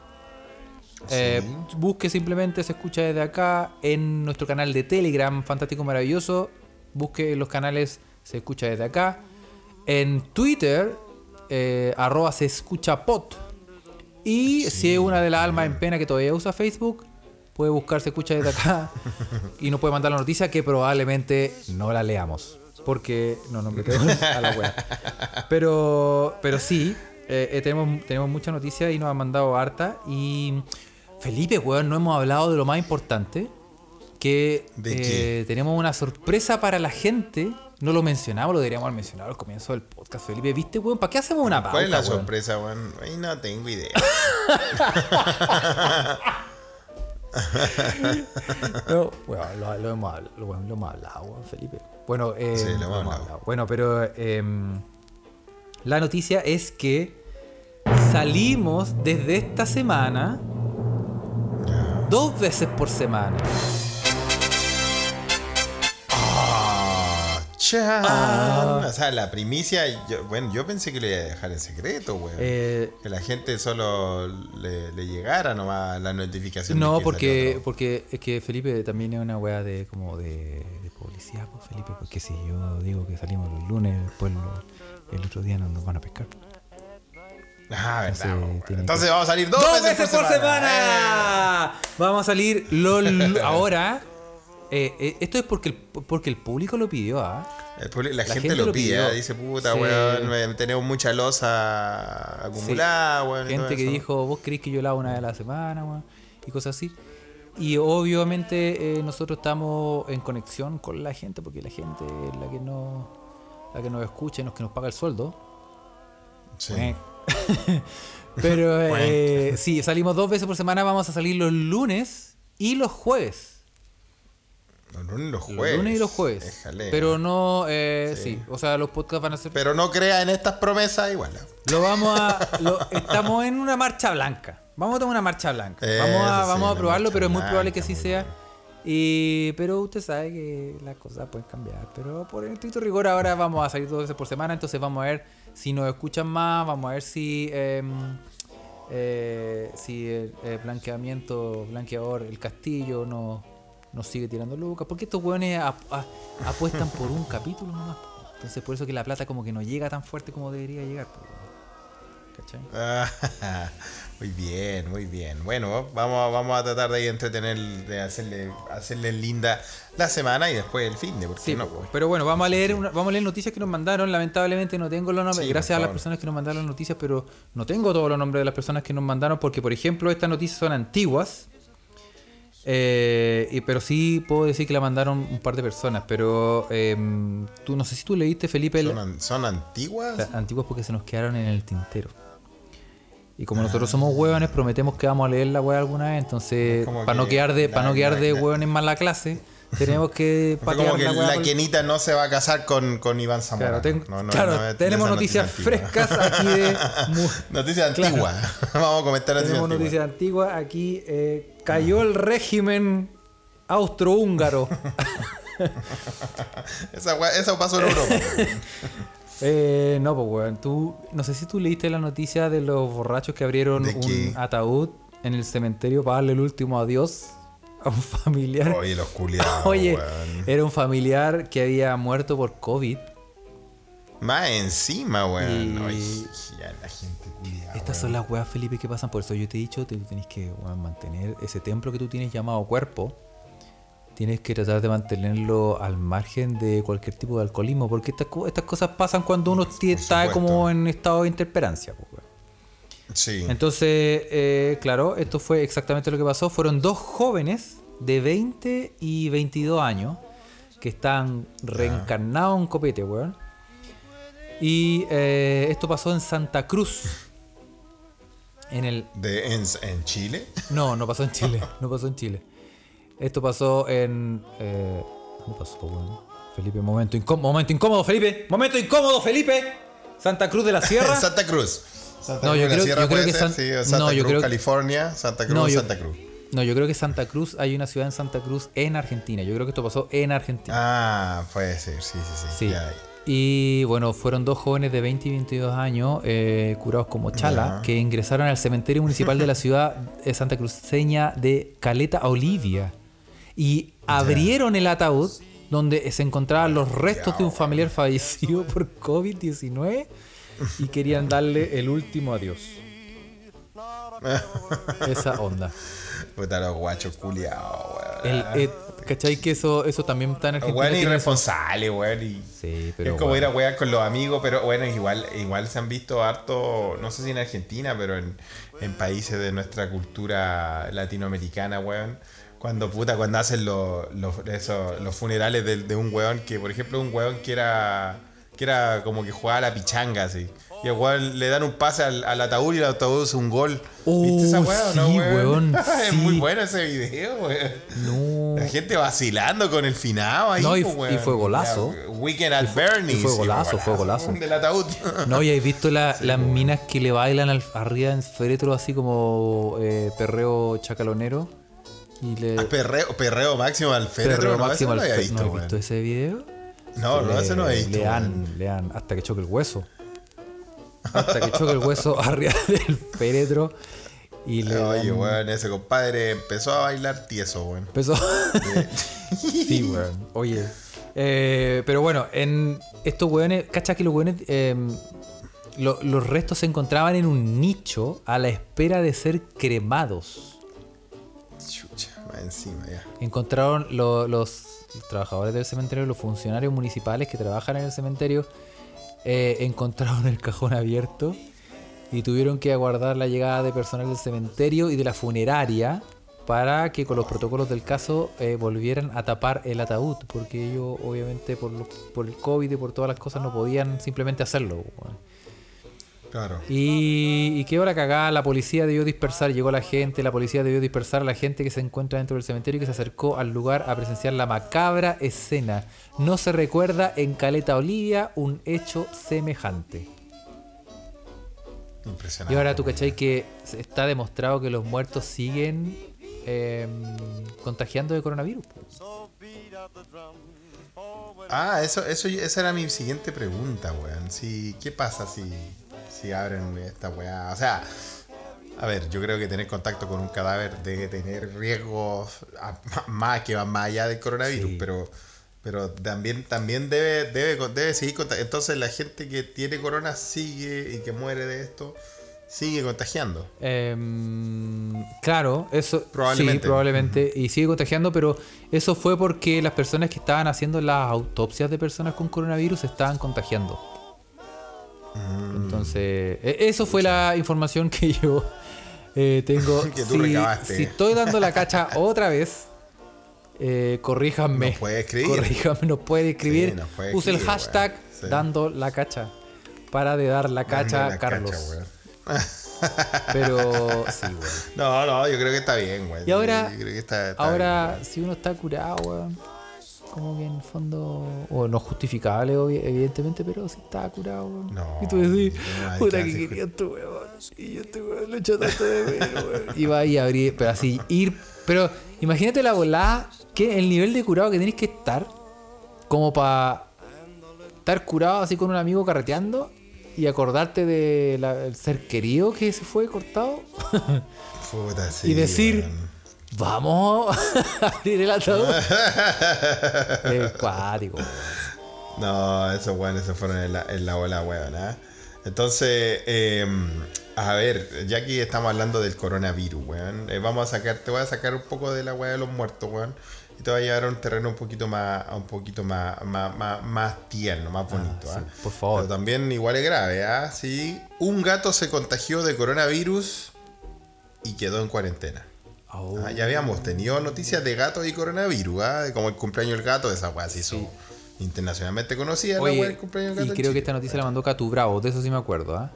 Eh, busque simplemente Se Escucha desde acá. En nuestro canal de Telegram, Fantástico Maravilloso. Busque los canales Se Escucha desde acá. En Twitter, eh, arroba Se Escucha Pot. Y si es una de las almas en pena que todavía usa Facebook, puede buscar Se Escucha desde acá y nos puede mandar la noticia que probablemente no la leamos. Porque no nos metemos a la web. Pero, pero sí, eh, eh, tenemos, tenemos muchas noticias y nos han mandado harta. Y Felipe, weón, no hemos hablado de lo más importante. Que ¿De eh, tenemos una sorpresa para la gente. No lo mencionamos, lo deberíamos haber mencionado al comienzo del podcast, Felipe. ¿Viste, weón? ¿Para qué hacemos una pauta, ¿Cuál es la weón? sorpresa, weón? Ahí no tengo idea. No, bueno, lo, lo hemos, lo, lo hemos hablado, weón, Felipe. Bueno, eh, Sí, lo. Bueno, pero em, la noticia es que salimos desde esta semana dos veces por semana. Ah. Ah. O sea, la primicia, yo- bueno, yo pensé que lo iba a dejar en secreto, weón. Eh, que la gente solo le, le llegara nomás la notificación. de no, que porque, porque es que Felipe también es una weá de como de, publicidad, pues, Felipe, porque si yo digo que salimos los lunes, después lo- el otro día no nos van a pescar. Ah, verdad, Entonces, weón. tiene Entonces que- vamos a salir dos, ¡Dos veces, por semana. Vamos a salir LOL ahora. eh, eh, esto es porque el, porque el público lo pidió, ¿ah? El público- la, La gente, gente lo lo pide. ¿eh? dice puta, Sí. weón, tenemos mucha losa acumulada, weón. y todo Gente que eso. dijo, vos querés que yo lavo una vez a la semana, weón, y cosas así. Y obviamente eh, nosotros estamos en conexión con la gente, porque la gente es la que no la que nos escucha y los que nos paga el sueldo. Sí. Pero eh, sí, salimos dos veces por semana, vamos a salir los lunes y los jueves. Los lunes y los Los jueves. lunes y los jueves. Déjale, Pero no, eh, Sí. sí. o sea, los podcasts van a ser... Pero no crea en estas promesas igual. Lo vamos a... lo- estamos en una marcha blanca. Vamos a tomar una marcha blanca. Vamos a, sí, vamos a una probarlo, pero es muy probable que sí sea. bien. Y, pero usted sabe que las cosas pueden cambiar. Pero por el estricto rigor ahora vamos a salir dos veces por semana. Entonces vamos a ver si nos escuchan más. Vamos a ver si... em, eh, si el, el blanqueamiento, blanqueador, el castillo no- nos sigue tirando lucas. Porque estos hueones ap- apuestan por un capítulo nomás. Entonces por eso que la plata como que no llega tan fuerte como debería llegar. ¿cachai? Muy bien, muy bien. Bueno, vamos, vamos a tratar de ahí entretener, de hacerle, hacerle linda la semana y después el fin de, porque Sí, no, pues. pero bueno, vamos a leer una- vamos a leer noticias que nos mandaron. Lamentablemente no tengo los nombres. Sí, Gracias a las personas que nos mandaron las noticias, pero no tengo todos los nombres de las personas que nos mandaron porque, por ejemplo, estas noticias son antiguas. Eh, y, pero sí puedo decir que la mandaron un par de personas. Pero em, tú no sé si tú leíste, Felipe, el- ¿Son, son antiguas? las antiguas porque se nos quedaron en el tintero. Y como nosotros somos hueones, prometemos que vamos a leer la hueá alguna vez. Entonces, para no que quedar de, para no quedar de hueones más la clase, tenemos que patear como que la hueá la por- no se va a casar con, con Iván Zamora. Claro, ten- No, no, claro, no es- tenemos esa noticias noticia frescas aquí de... Noticias Claro. antiguas. Vamos a comentar noticias tenemos antiguas. noticias antiguas. Aquí eh, cayó el régimen austrohúngaro. Esa eso pasó en Europa. Eh, no, pues, weón. Tú, no sé si tú leíste la noticia de los borrachos que abrieron ¿De un ataúd en el cementerio para darle el último adiós a un familiar. Oye, los culiados. Oye, weón. era un familiar que había muerto por COVID. Más encima, weón. Y- Oye, ya la gente culiada. Estas son las weas, Felipe, que pasan. Por eso yo te he dicho, tú tenés que weón, mantener ese templo que tú tienes llamado cuerpo. Tienes que tratar de mantenerlo al margen de cualquier tipo de alcoholismo. Porque estas, co- estas cosas pasan cuando uno está como en estado de interperancia. pues. Sí. Entonces, eh, claro, esto fue exactamente lo que pasó. Fueron dos jóvenes de 20 y 22 años que están reencarnados en copete, weón. Y eh, esto pasó en Santa Cruz. En el. De, en, en Chile. No, no pasó en Chile. No pasó en Chile. Esto pasó en. Eh, ¿Dónde pasó? Felipe, momento incómodo. Momento incómodo, Felipe. Momento incómodo, Felipe. Santa Cruz de la Sierra. Santa Cruz. Santa No, Cruz yo de la creo- Sierra yo creo que ser, San- sí, o Santa no, yo Cruz, creo- California, Santa Cruz, No, yo- Santa Cruz. No, yo creo que Santa Cruz, hay una ciudad en Santa Cruz en Argentina. Yo creo que esto pasó en Argentina. Ah, puede ser, sí, sí, sí. sí. ya. Y bueno, fueron dos jóvenes de 20 y 22 años, eh, curados como chala, Ya. que ingresaron al cementerio municipal de la ciudad eh, santa cruceña de Caleta Olivia. Y abrieron el ataúd donde se encontraban los restos de un familiar fallecido por COVID-19 y querían darle el último adiós. Esa onda. Puta, los guachos culiados, weón. Eh, ¿Cachai que eso, eso también está en Argentina? eso? irresponsable, weón. Y Sí, pero. es como bueno. ir a wear con los amigos, pero bueno, igual, igual se han visto harto, no sé si en Argentina, pero en, en países de nuestra cultura latinoamericana, weón. Cuando puta, cuando hacen los, los, funerales de, de un weón que, por ejemplo, un weón que era, que era como que jugaba a la pichanga, así. Y el weón le dan un pase al, al ataúd y el ataúd es un gol. Oh, ¿Viste esa o no, sí, weón? weón, es sí. muy bueno ese video, weón. No. La gente vacilando con el finado ahí. No, y- weón. fue golazo. Weekend at Bernie's. fue golazo, fue golazo. Del ataúd. No, y has visto la- las minas que le bailan al- arriba en féretro así como eh, perreo chacalonero. Y le. perreo, perreo máximo al féretro. perreo no, máximo no al lo había féretro. ¿No visto, has visto ese video? No, no, ese no he visto. Le weón. dan, le dan hasta que choque el hueso. Hasta que choque el hueso arriba del féretro. Y le Oye, dan- weón, ese compadre empezó a bailar tieso, weón. Empezó. sí, weón. Oye. Eh, pero bueno, en estos weones, ¿cachai que los weones. eh, lo- los restos se encontraban en un nicho a la espera de ser cremados. Encima ya. Encontraron lo- los trabajadores del cementerio, los funcionarios municipales que trabajan en el cementerio, eh, encontraron el cajón abierto y tuvieron que aguardar la llegada de personal del cementerio y de la funeraria para que con los protocolos del caso eh, volvieran a tapar el ataúd, porque ellos obviamente por, por el COVID y por todas las cosas no podían simplemente hacerlo. Claro. Y, y quedó la cagada, la policía debió dispersar, llegó la gente, la policía debió dispersar a la gente que se encuentra dentro del cementerio y que se acercó al lugar a presenciar la macabra escena. No se recuerda en Caleta Olivia un hecho semejante. Impresionante. Y ahora tú cachai que está demostrado que los muertos siguen eh, contagiando de coronavirus. Ah, eso, eso, esa era mi siguiente pregunta, weón. Si, ¿Qué pasa si, si abren esta weá? O sea, a ver, yo creo que tener contacto con un cadáver debe tener riesgos a- más que van más allá del coronavirus, Sí. pero pero también también debe debe debe seguir conta- entonces la gente que tiene corona sigue y que muere de esto sigue contagiando. Em, claro, eso Probablemente. sí, probablemente y sigue contagiando, pero eso fue porque las personas que estaban haciendo las autopsias de personas con coronavirus estaban contagiando. Mm. Entonces, e- eso fue la información que yo eh, tengo. Que tú si, recabaste. si estoy dando la cacha otra vez, eh, corríjanme. Nos puede escribir. Corríjanme, nos puede escribir. Sí, nos puede Use el hashtag. Sí. dando la cacha. Para de dar la cacha, la Carlos. cacha. Pero sí. No, no, yo creo que está bien, güey. Y ahora, está- está ahora bien, si uno está curado, weón, como que en el fondo, o no justificable, evidentemente, pero si está curado, weón. No, y tú decís, no puta que quería tu weón. Y yo este weón lo echo tanto de menos, weón. Y va y abrir, pero así, ir. Pero imagínate la volada, que el nivel de curado que tenés que estar, como para estar curado así con un amigo carreteando. Y acordarte del ser querido que se fue cortado. Puta, sí, y decir. Vamos a abrir el ataúd. es cuático. No, esos weones se fueron en la, en la bola, weón, ¿ah? Entonces, eh, a ver, ya que estamos hablando del coronavirus, weón, eh, vamos a sacar, te voy a sacar un poco de la weá de los muertos, weón. Y te voy a llevar a un terreno un poquito más, un poquito más, más, más, más tierno, más bonito, sí, ¿ah? por favor. Pero también igual es grave, ¿ah? Sí, un gato se contagió de coronavirus y quedó en cuarentena. Oh. Ah, ya habíamos tenido noticias de gatos y coronavirus, ¿ah? Como el cumpleaños del gato, esa weá se hizo internacionalmente conocida, la Oye, del cumpleaños del y gato. en creo que esta noticia la mandó Catu Bravo, de eso sí me acuerdo, ¿ah?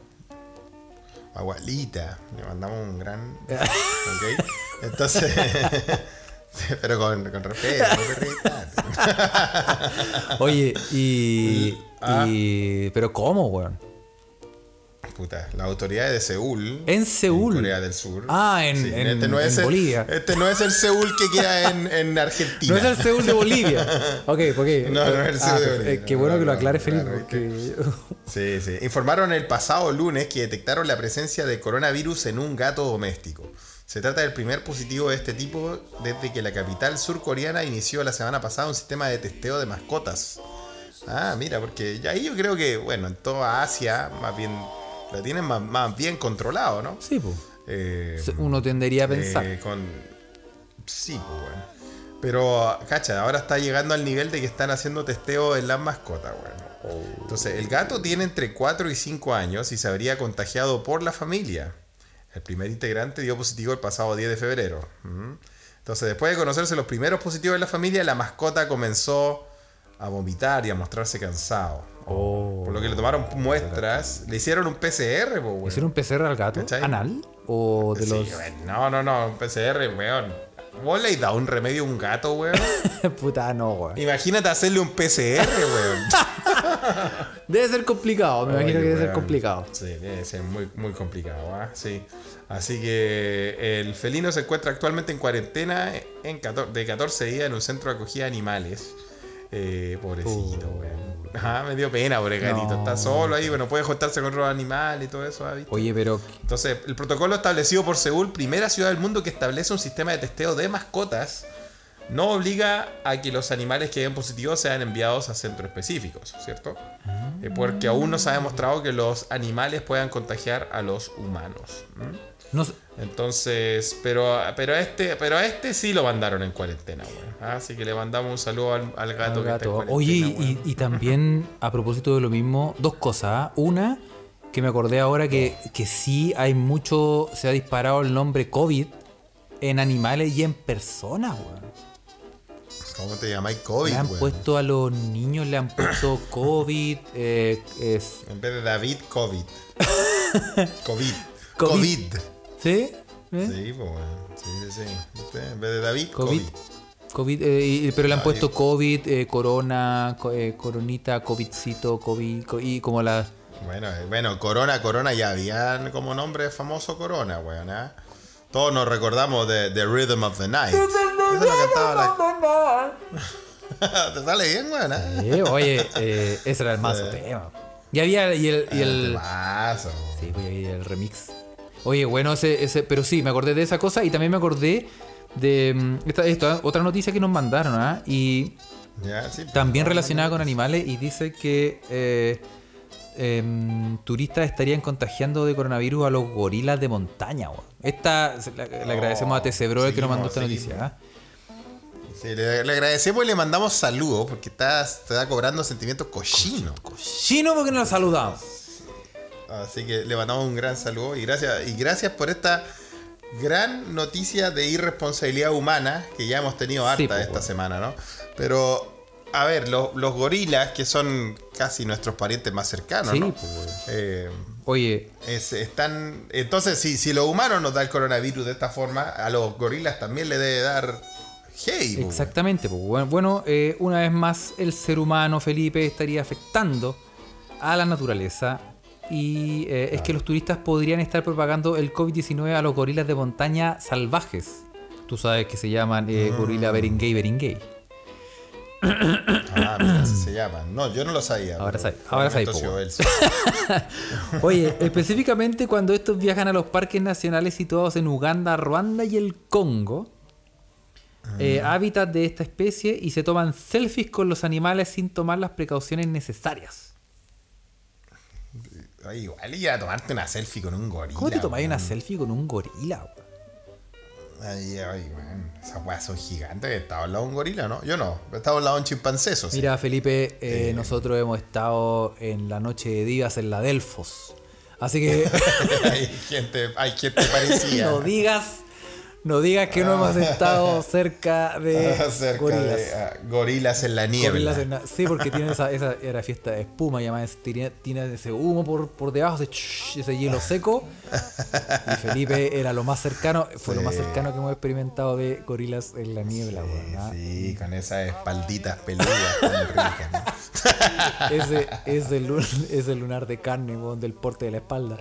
Agualita, le mandamos un gran. ¿Ok? Entonces. pero con, con respeto, no te. Oye, y, Ah. y- Pero ¿cómo, weón? Puta, las autoridades de Seúl. En Seúl. Corea del Sur. Ah, en- en- este no en es el- Bolivia. Este no es el Seúl que queda en, en Argentina. No es el Seúl de Bolivia. Ok, ok. No, no es el Seúl de Bolivia, eh, Qué no, bueno no, que lo no, aclare claro, Felipe, porque. Sí, sí. Informaron el pasado lunes que detectaron la presencia de coronavirus en un gato doméstico. Se trata del primer positivo de este tipo desde que la capital surcoreana inició la semana pasada un sistema de testeo de mascotas. Ah, mira, porque ahí yo creo que, bueno, en toda Asia, más bien, la tienen más, más bien controlado, ¿no? Sí, pues. Eh, Uno tendería a pensar. eh, con... Sí, pues bueno. Pero, cacha, ahora está llegando al nivel de que están haciendo testeo en las mascotas, bueno. Entonces, el gato tiene entre 4 y 5 años y se habría contagiado por la familia. El primer integrante dio positivo el pasado 10 de febrero. Entonces, después de conocerse los primeros positivos de la familia, la mascota comenzó a vomitar y a mostrarse cansado. Oh. Por lo que le tomaron muestras, le hicieron un PCR, pues, bueno. ¿Hicieron un PCR al gato? ¿Cachai? ¿Anal? ¿O de Sí, los.? weón. No, no, no, un PCR, weón. ¿Vos le has dado un remedio a un gato, weón? Puta, no, weón. Imagínate hacerle un PCR, weón. Debe ser complicado, me imagino que debe ser weón. complicado. Sí, debe ser muy, muy complicado, ¿ah? Sí. Así que el felino se encuentra actualmente en cuarentena en 14 de 14 días en un centro de acogida de animales. Eh, pobrecito, weón. Ajá, me dio pena, pobre gatito. No. Está solo ahí, bueno, puede juntarse con otros animales y todo eso, ¿ah? ¿viste? Oye, pero. Entonces, el protocolo establecido por Seúl, primera ciudad del mundo que establece un sistema de testeo de mascotas, no obliga a que los animales que den positivos sean enviados a centros específicos, ¿cierto? Eh, porque aún no se ha demostrado que los animales puedan contagiar a los humanos. ¿m? No sé- Entonces, pero, pero, a este, pero a este sí lo mandaron en cuarentena, weón. Ah, Así que le mandamos un saludo al, al gato al que está en Oye, y, también a propósito de lo mismo, dos cosas. ¿ah? Una, que me acordé ahora que, que sí hay mucho. Se ha disparado el nombre COVID en animales y en personas, weón. ¿Cómo te llamáis COVID, Le han puesto a los niños, le han puesto COVID. eh, es, En vez de David, COVID. COVID. COVID. COVID. ¿Sí? ¿Eh? Sí, pues bueno. Sí, sí, sí. En vez de David, COVID. COVID. COVID, eh, pero le han puesto. COVID, eh, corona, co- eh, coronita, COVIDcito, COVID, co- y como la... Bueno, eh, bueno, Corona, Corona ya habían como nombre famoso Corona, weón. ¿ah? Todos nos recordamos de The Rhythm of the Night. Eso lo cantaba la... ¿Te sale bien, weón? Eh, oye, eh, ese era el mazo tema. Y había y el, y el, Temazo. sí, pues, y el remix. Oye, bueno, ese, ese, pero sí, me acordé de esa cosa y también me acordé de mm, esta, esta otra noticia que nos mandaron, ¿ah? Y sí, también relacionada con animales y dice que eh, em, turistas estarían contagiando de coronavirus a los gorilas de montaña. Esta la- le agradecemos a TC Bro el que nos mandó esta seguimos, noticia. ¿ah? Sí, le, le agradecemos y le mandamos saludos porque está, está cobrando sentimientos cochinos. Cochino porque no lo saludamos. Así que le mandamos un gran saludo y gracias, y gracias por esta gran noticia de irresponsabilidad humana que ya hemos tenido harta Sí, pues, esta bueno. semana, ¿no? Pero, a ver, los, los gorilas, que son casi nuestros parientes más cercanos, Sí, ¿no? pues. Eh, Oye, es- están. Entonces, si, si los humanos nos da el coronavirus de esta forma, a los gorilas también le debe dar hey. pues, exactamente. pues, bueno, bueno, eh, una vez más, el ser humano, Felipe, estaría afectando a la naturaleza. Y eh, es que los turistas podrían estar propagando el COVID-19 a los gorilas de montaña salvajes. Tú sabes que se llaman eh, gorila beringay beringay. Ah, mira, así se llaman. No, yo no lo sabía. Ahora pero sabe- ahora sabe, Ernesto po, Ciobel. Oye, específicamente cuando estos viajan a los parques nacionales situados en Uganda, Ruanda y el Congo, eh, hábitat de esta especie, y se toman selfies con los animales sin tomar las precauciones necesarias. Igual ir a tomarte una selfie con un gorila. ¿Cómo te tomáis una selfie con un gorila? Ay, ay, weón. Esas weas son gigantes. Estaba al lado de un gorila, ¿no? Yo no. Estaba al lado de un chimpancé, eso sí. Mira, Felipe, eh, nosotros hemos estado en la noche de divas en la Delfos. Así que hay gente, hay gente parecía. no digas, no digas que no hemos estado cerca de Cerca gorilas. de ah, gorilas en la niebla. Gorilas en la- sí, porque tiene esa, esa era fiesta de espuma y además tiene, tiene ese humo por, por debajo, ese, ese hielo seco. Y Felipe era lo más cercano, fue lo más Sí. cercano que hemos experimentado de gorilas en la niebla, ¿ah? Sí, con esas espalditas peludas tan ricas. ¿no? Ese, ese, lun- ese lunar de carne, weón, del porte de la espalda.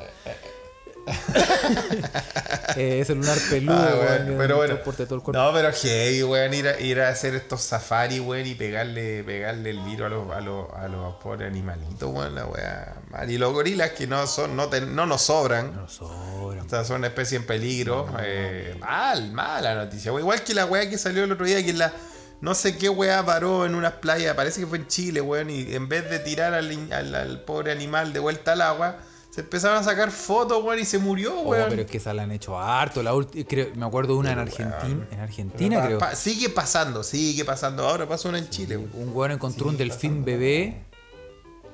Eh, ese lunar peludo, Ah, weón, pero bueno. todo el cuerpo. No, pero heavy, weón, ir a, ir a hacer estos safaris, weón, y pegarle, pegarle el virus a los, a los, a los pobres animalitos, weón, la weá. Y los gorilas que no son, no, no nos sobran. No sobra. O sea, son una especie en peligro. eh, mal, mala noticia. weón. Igual que la weá que salió el otro día, que la. No sé qué weá paró en unas playas, parece que fue en Chile, weón, y en vez de tirar al- al pobre animal de vuelta al agua, se empezaron a sacar fotos, weón, y se murió, Oh, weón. pero es que esa la han hecho harto. La creo- me acuerdo de una en Argentina, en Argentina Pa- creo. pa- sigue pasando, sigue pasando. Ahora pasó una en Chile, weón. Un weón encontró un delfín bebé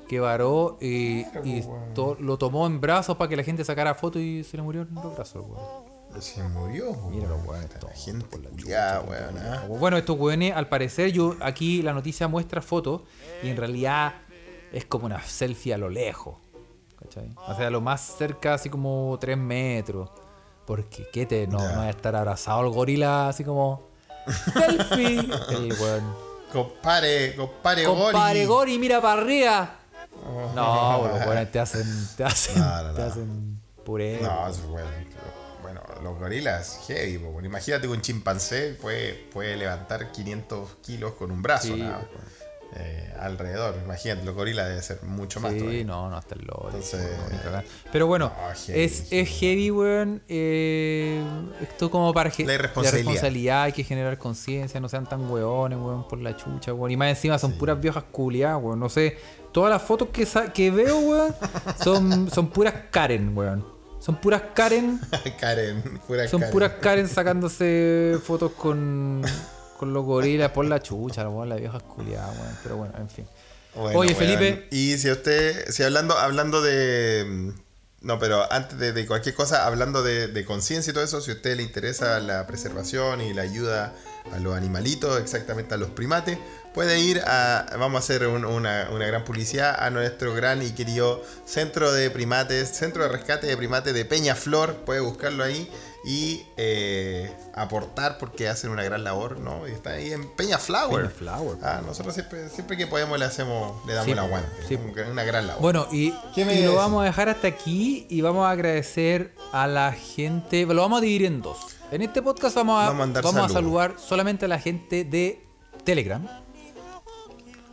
que varó y, y to- lo tomó en brazos para que la gente sacara fotos y se le murió en los brazos, weón. Se murió, weón. Mira los weones La gente por la culiada, weón. ah. Bueno, estos weones, al parecer, yo aquí la noticia muestra fotos y en realidad es como una selfie a lo lejos. ¿Cachai? O sea, lo más cerca, así como 3 metros. Porque, ¿qué te? No, Ya. no va a estar abrazado el gorila, así como. ¡Selfie! El weón. Compare, compare, Compare Gori. Gori, mira para arriba. No, los weones te hacen. Te hacen. No, no, Te no. hacen puré. No, es bueno. Bueno, los gorilas, heavy, po, bueno, Imagínate que un chimpancé puede, puede levantar 500 kilos con un brazo, Sí, nada, eh, alrededor. Imagínate, los gorilas debe ser mucho más. Sí, todavía. no, no, hasta el lore. Entonces-. Pero bueno, No, heavy, es, es heavy, weón. eh, esto como para La irresponsabilidad. responsabilidad, hay que generar conciencia, no sean tan weones, weón, por la chucha, weón. Y más encima son puras viejas culiadas, weón. No sé, todas las fotos que, sa- que veo, weón, son, son puras Karen, weón. Son puras Karen, Karen, pura son Karen. puras Karen sacándose fotos con, con los gorilas por la chucha, weón, las viejas culiadas, weón. Pero bueno, en fin. Bueno, Oye, weón, Felipe. Y si usted, si hablando, hablando de. mm, No, pero antes de, de cualquier cosa, hablando de, de conciencia y todo eso, si a usted le interesa la preservación y la ayuda a los animalitos, exactamente a los primates, puede ir a. Vamos a hacer un- una, una gran publicidad a nuestro gran y querido centro de primates, centro de rescate de primates de Peñaflor. Puede buscarlo ahí y eh, aportar porque hacen una gran labor, ¿no? Y está ahí en Peñaflower. Peñaflower. Ah, nosotros siempre, siempre que podemos le hacemos, le damos Sí, el aguante. sí. Una gran labor. Bueno, y, ¿Qué me y lo vamos a dejar hasta aquí y vamos a agradecer a la gente. Lo vamos a dividir en dos. En este podcast vamos a, Vamos a vamos saludar solamente a la gente de Telegram.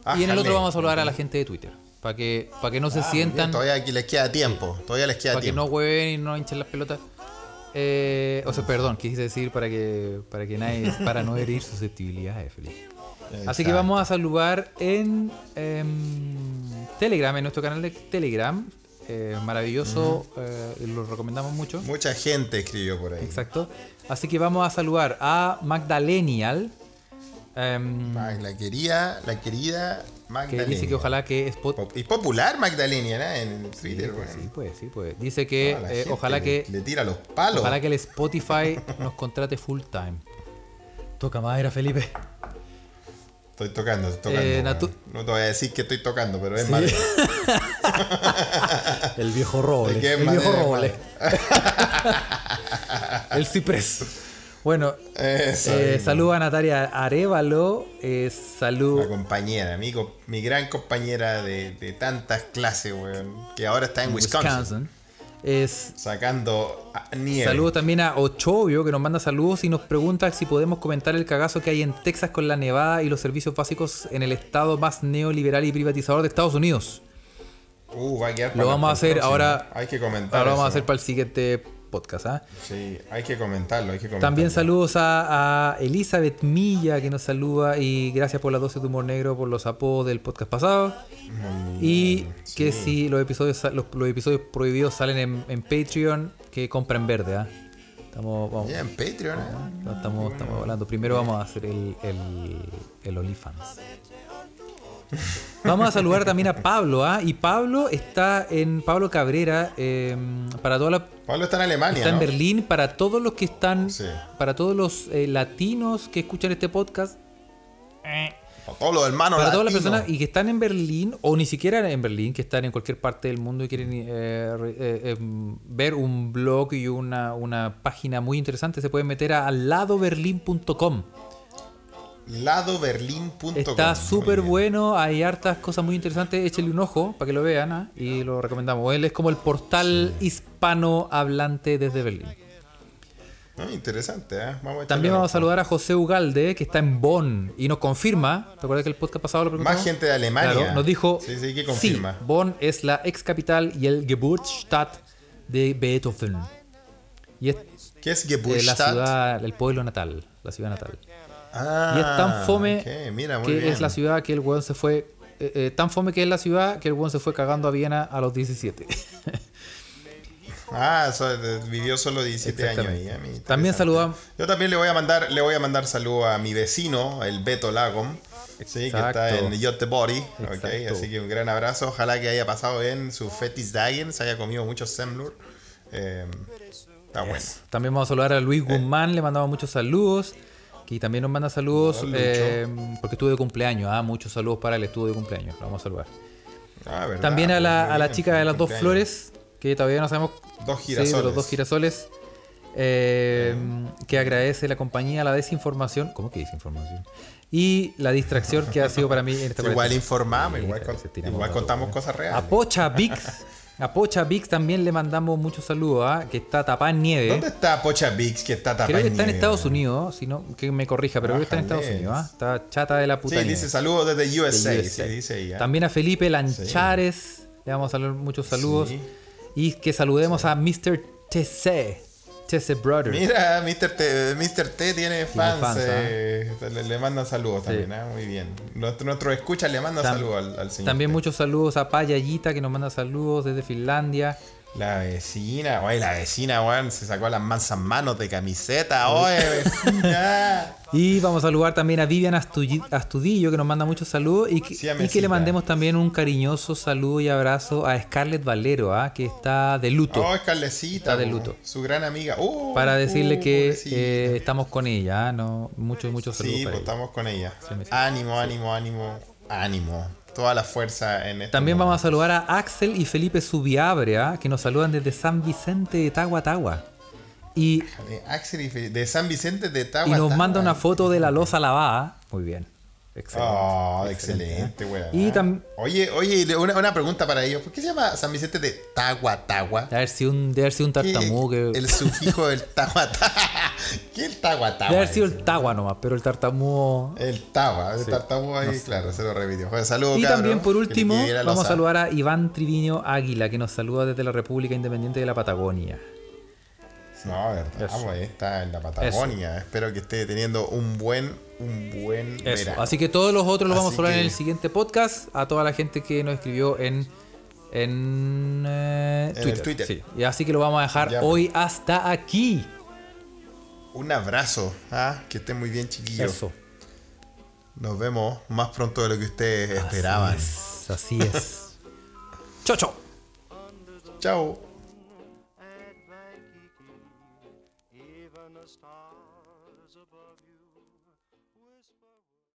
Ah, y en el otro vamos a saludar a la gente de Twitter. Para que, para que no se Ah, sientan. bien, Todavía aquí les queda tiempo. Todavía les queda para que tiempo. no hueven y no hinchen las pelotas. Eh, o sea, perdón, quise decir para que para que nadie para no herir susceptibilidades, Felipe. Así que vamos a saludar en em, Telegram, en nuestro canal de Telegram. eh, maravilloso, eh, lo recomendamos mucho. Mucha gente escribió por ahí. Exacto. Así que vamos a saludar a Magdalenial. em, La querida, la querida que Magdalena. dice que ojalá que Spot- Pop- Y popular Magdalena, ¿no? En Twitter, Sí, bueno. pues, sí, pues. Dice que eh, ojalá le- que Le tira los palos. ojalá que el Spotify nos contrate full time. Toca madera, Felipe. Estoy tocando, estoy tocando. Eh, No te voy a decir que estoy tocando, pero es Sí. madera. El viejo roble. Que es El viejo roble. el ciprés. Bueno, eh, saludo a Natalia Arevalo. Eh, salud. compañera, mi, mi gran compañera de, de tantas clases, weón. Que ahora está en Wisconsin. Wisconsin. Es Sacando nieve. Saludos también a Ochovio que nos manda saludos y nos pregunta si podemos comentar el cagazo que hay en Texas con la nevada y los servicios básicos en el estado más neoliberal y privatizador de Estados Unidos. Uh, va a quedar Lo para vamos a hacer próximo. ahora. Hay que comentar. Ahora vamos a hacer para el siguiente podcast. ¿ah? Sí, hay que comentarlo, hay que comentarlo. También saludos a, a Elizabeth Milla que nos saluda y gracias por la dosis de humor negro por los apodos del podcast pasado. Y que si los episodios los, los episodios prohibidos salen en, en Patreon, que compren verde. ¿ah? Estamos, vamos, en Patreon, ¿eh? Estamos, estamos hablando. Primero vamos a hacer el, el, el OnlyFans. Vamos a saludar también a Pablo, ¿ah? Y Pablo está en Pablo Cabrera eh, para toda la Pablo está en Alemania, está en ¿no? Berlín para todos los que están Sí. para todos los eh, latinos que escuchan este podcast Para todos los hermanos para todas las latinos. personas y que están en Berlín o ni siquiera en Berlín que están en cualquier parte del mundo y quieren eh, eh, eh, ver un blog y una, una página muy interesante se pueden meter a ladoberlin.com Ladoberlin.com. Está súper bueno, hay hartas cosas muy interesantes. Échenle un ojo para que lo vean ¿ah? y lo recomendamos. Él es como el portal hispano hablante desde Berlín. Ah, interesante, ¿eh? Vamos a echarle También un vamos a saludar a José Ugalde, que está en Bonn y nos confirma. ¿Te acuerdas que el podcast pasado lo preguntamos? Más gente de Alemania. Claro, nos dijo: Sí, sí, que confirma. Bonn es la ex capital y el Geburtsstadt de Beethoven. Y es ¿Qué es eh, la Geburtsstadt? ciudad, el pueblo natal, la ciudad natal. Ah, Y es tan fome ok, mira, que bien. es la ciudad que el weón se fue. eh, eh, tan fome que es la ciudad que el weón se fue cagando a Viena a los 17. Ah, so- eh, vivió solo 17 años ahí. Exactamente. a mí, También saludamos. Yo también le voy a mandar, le voy a mandar saludo a mi vecino, el Beto Lagom. Sí, que está en Göteborg, ok, Exacto. así que un gran abrazo. Ojalá que haya pasado bien su Fetis Dagen, se haya comido mucho Semlur. Eh, está bueno. También vamos a saludar a Luis Guzmán, le mandamos muchos saludos. Que también nos manda saludos eh, porque estuvo de cumpleaños. Ah, muchos saludos para él, estuvo de cumpleaños. Lo vamos a saludar. Ah, verdad, También a la, muy a la chica de las dos cumpleaños. flores, que todavía no sabemos. Dos Sí, de girasoles. los dos girasoles. eh, que agradece la compañía, la desinformación. ¿Cómo que desinformación? Y la distracción que ha sido para mí en esta Igual informamos, igual, con- igual contamos ¿eh? cosas reales. Pocha Vix. A Pocha Vix también le mandamos muchos saludos, ¿ah? que está tapada en nieve. ¿Dónde está Pocha Vix que está tapada Creo que está en nieve, Estados? Unidos, si no, que me corrija, pero creo que está en Estados. Unidos, ¿ah? Está chata de la puta Sí, nieve. dice saludos desde USA. De sí, USA. dice ahí, ¿eh? También a Felipe Lanchares, le vamos a dar muchos saludos. Sí. Y que saludemos a Mr. TC, TC Brother. Mira, Mr. T, Mr. T tiene fans. fans, ¿ah? eh, le, le mandan saludos también, ¿ah? muy bien. Nuestro, nuestro escucha le manda Tam- saludos al, al señor. También T. muchos saludos a Payayita que nos manda saludos desde Finlandia. La vecina, oye, la vecina, weón, se sacó las mansas manos de camiseta, oye, vecina. Y vamos a saludar también a Vivian Astudillo que nos manda muchos saludos y que, Sí, y que amecita. le mandemos también un cariñoso saludo y abrazo a Scarlett Valero, ¿ah? que está de luto. Oh, Carlecita. Está de luto. Su gran amiga. Uh, para decirle uh, que eh, estamos con ella, ¿ah? no, muchos, muchos saludos Sí, para pues ella. estamos con ella. Sí, Ánimo, ánimo, ánimo, ánimo. Toda la fuerza en este También vamos a saludar a Axel y Felipe Subiabre, ¿ah? que nos saludan desde San Vicente de Tagua. Y, Axel y Fe- de San Vicente de y Tagua. nos manda una foto de la losa lavada. Muy bien. Excelente. Oh, excelente, excelente, ¿eh? weón. Y Oye, oye, una, una pregunta para ellos. ¿Por qué se llama San Vicente de Tagua Tagua? Debe haber sido un, debe haber sido un ¿Qué- tartamudo que. El sufijo del Tagua Tagua. ¿Qué es el Tagua Tagua? Debe haber sido el tagua nomás, pero el tartamudo. El Tagua, el Sí, tartamudo ahí, no sé. claro, se lo repitió. Joder, saludos, Y también por último, vamos a saludar a Iván Triviño Águila, que nos saluda desde la República Independiente de la Patagonia. No, verdad, pues, está en la Patagonia. Espero que esté teniendo un buen, un buen Eso. verano. Así que todos los otros los vamos a hablar en el siguiente podcast. A toda la gente que nos escribió en, en, eh, En el Twitter. Sí. Y así que lo vamos a dejar Ya, hoy hasta aquí. Un abrazo. ¿ah? Que estén muy bien, chiquillos. Eso. Nos vemos más pronto de lo que ustedes esperaban. Así es. Así es. chau, chau. Chao.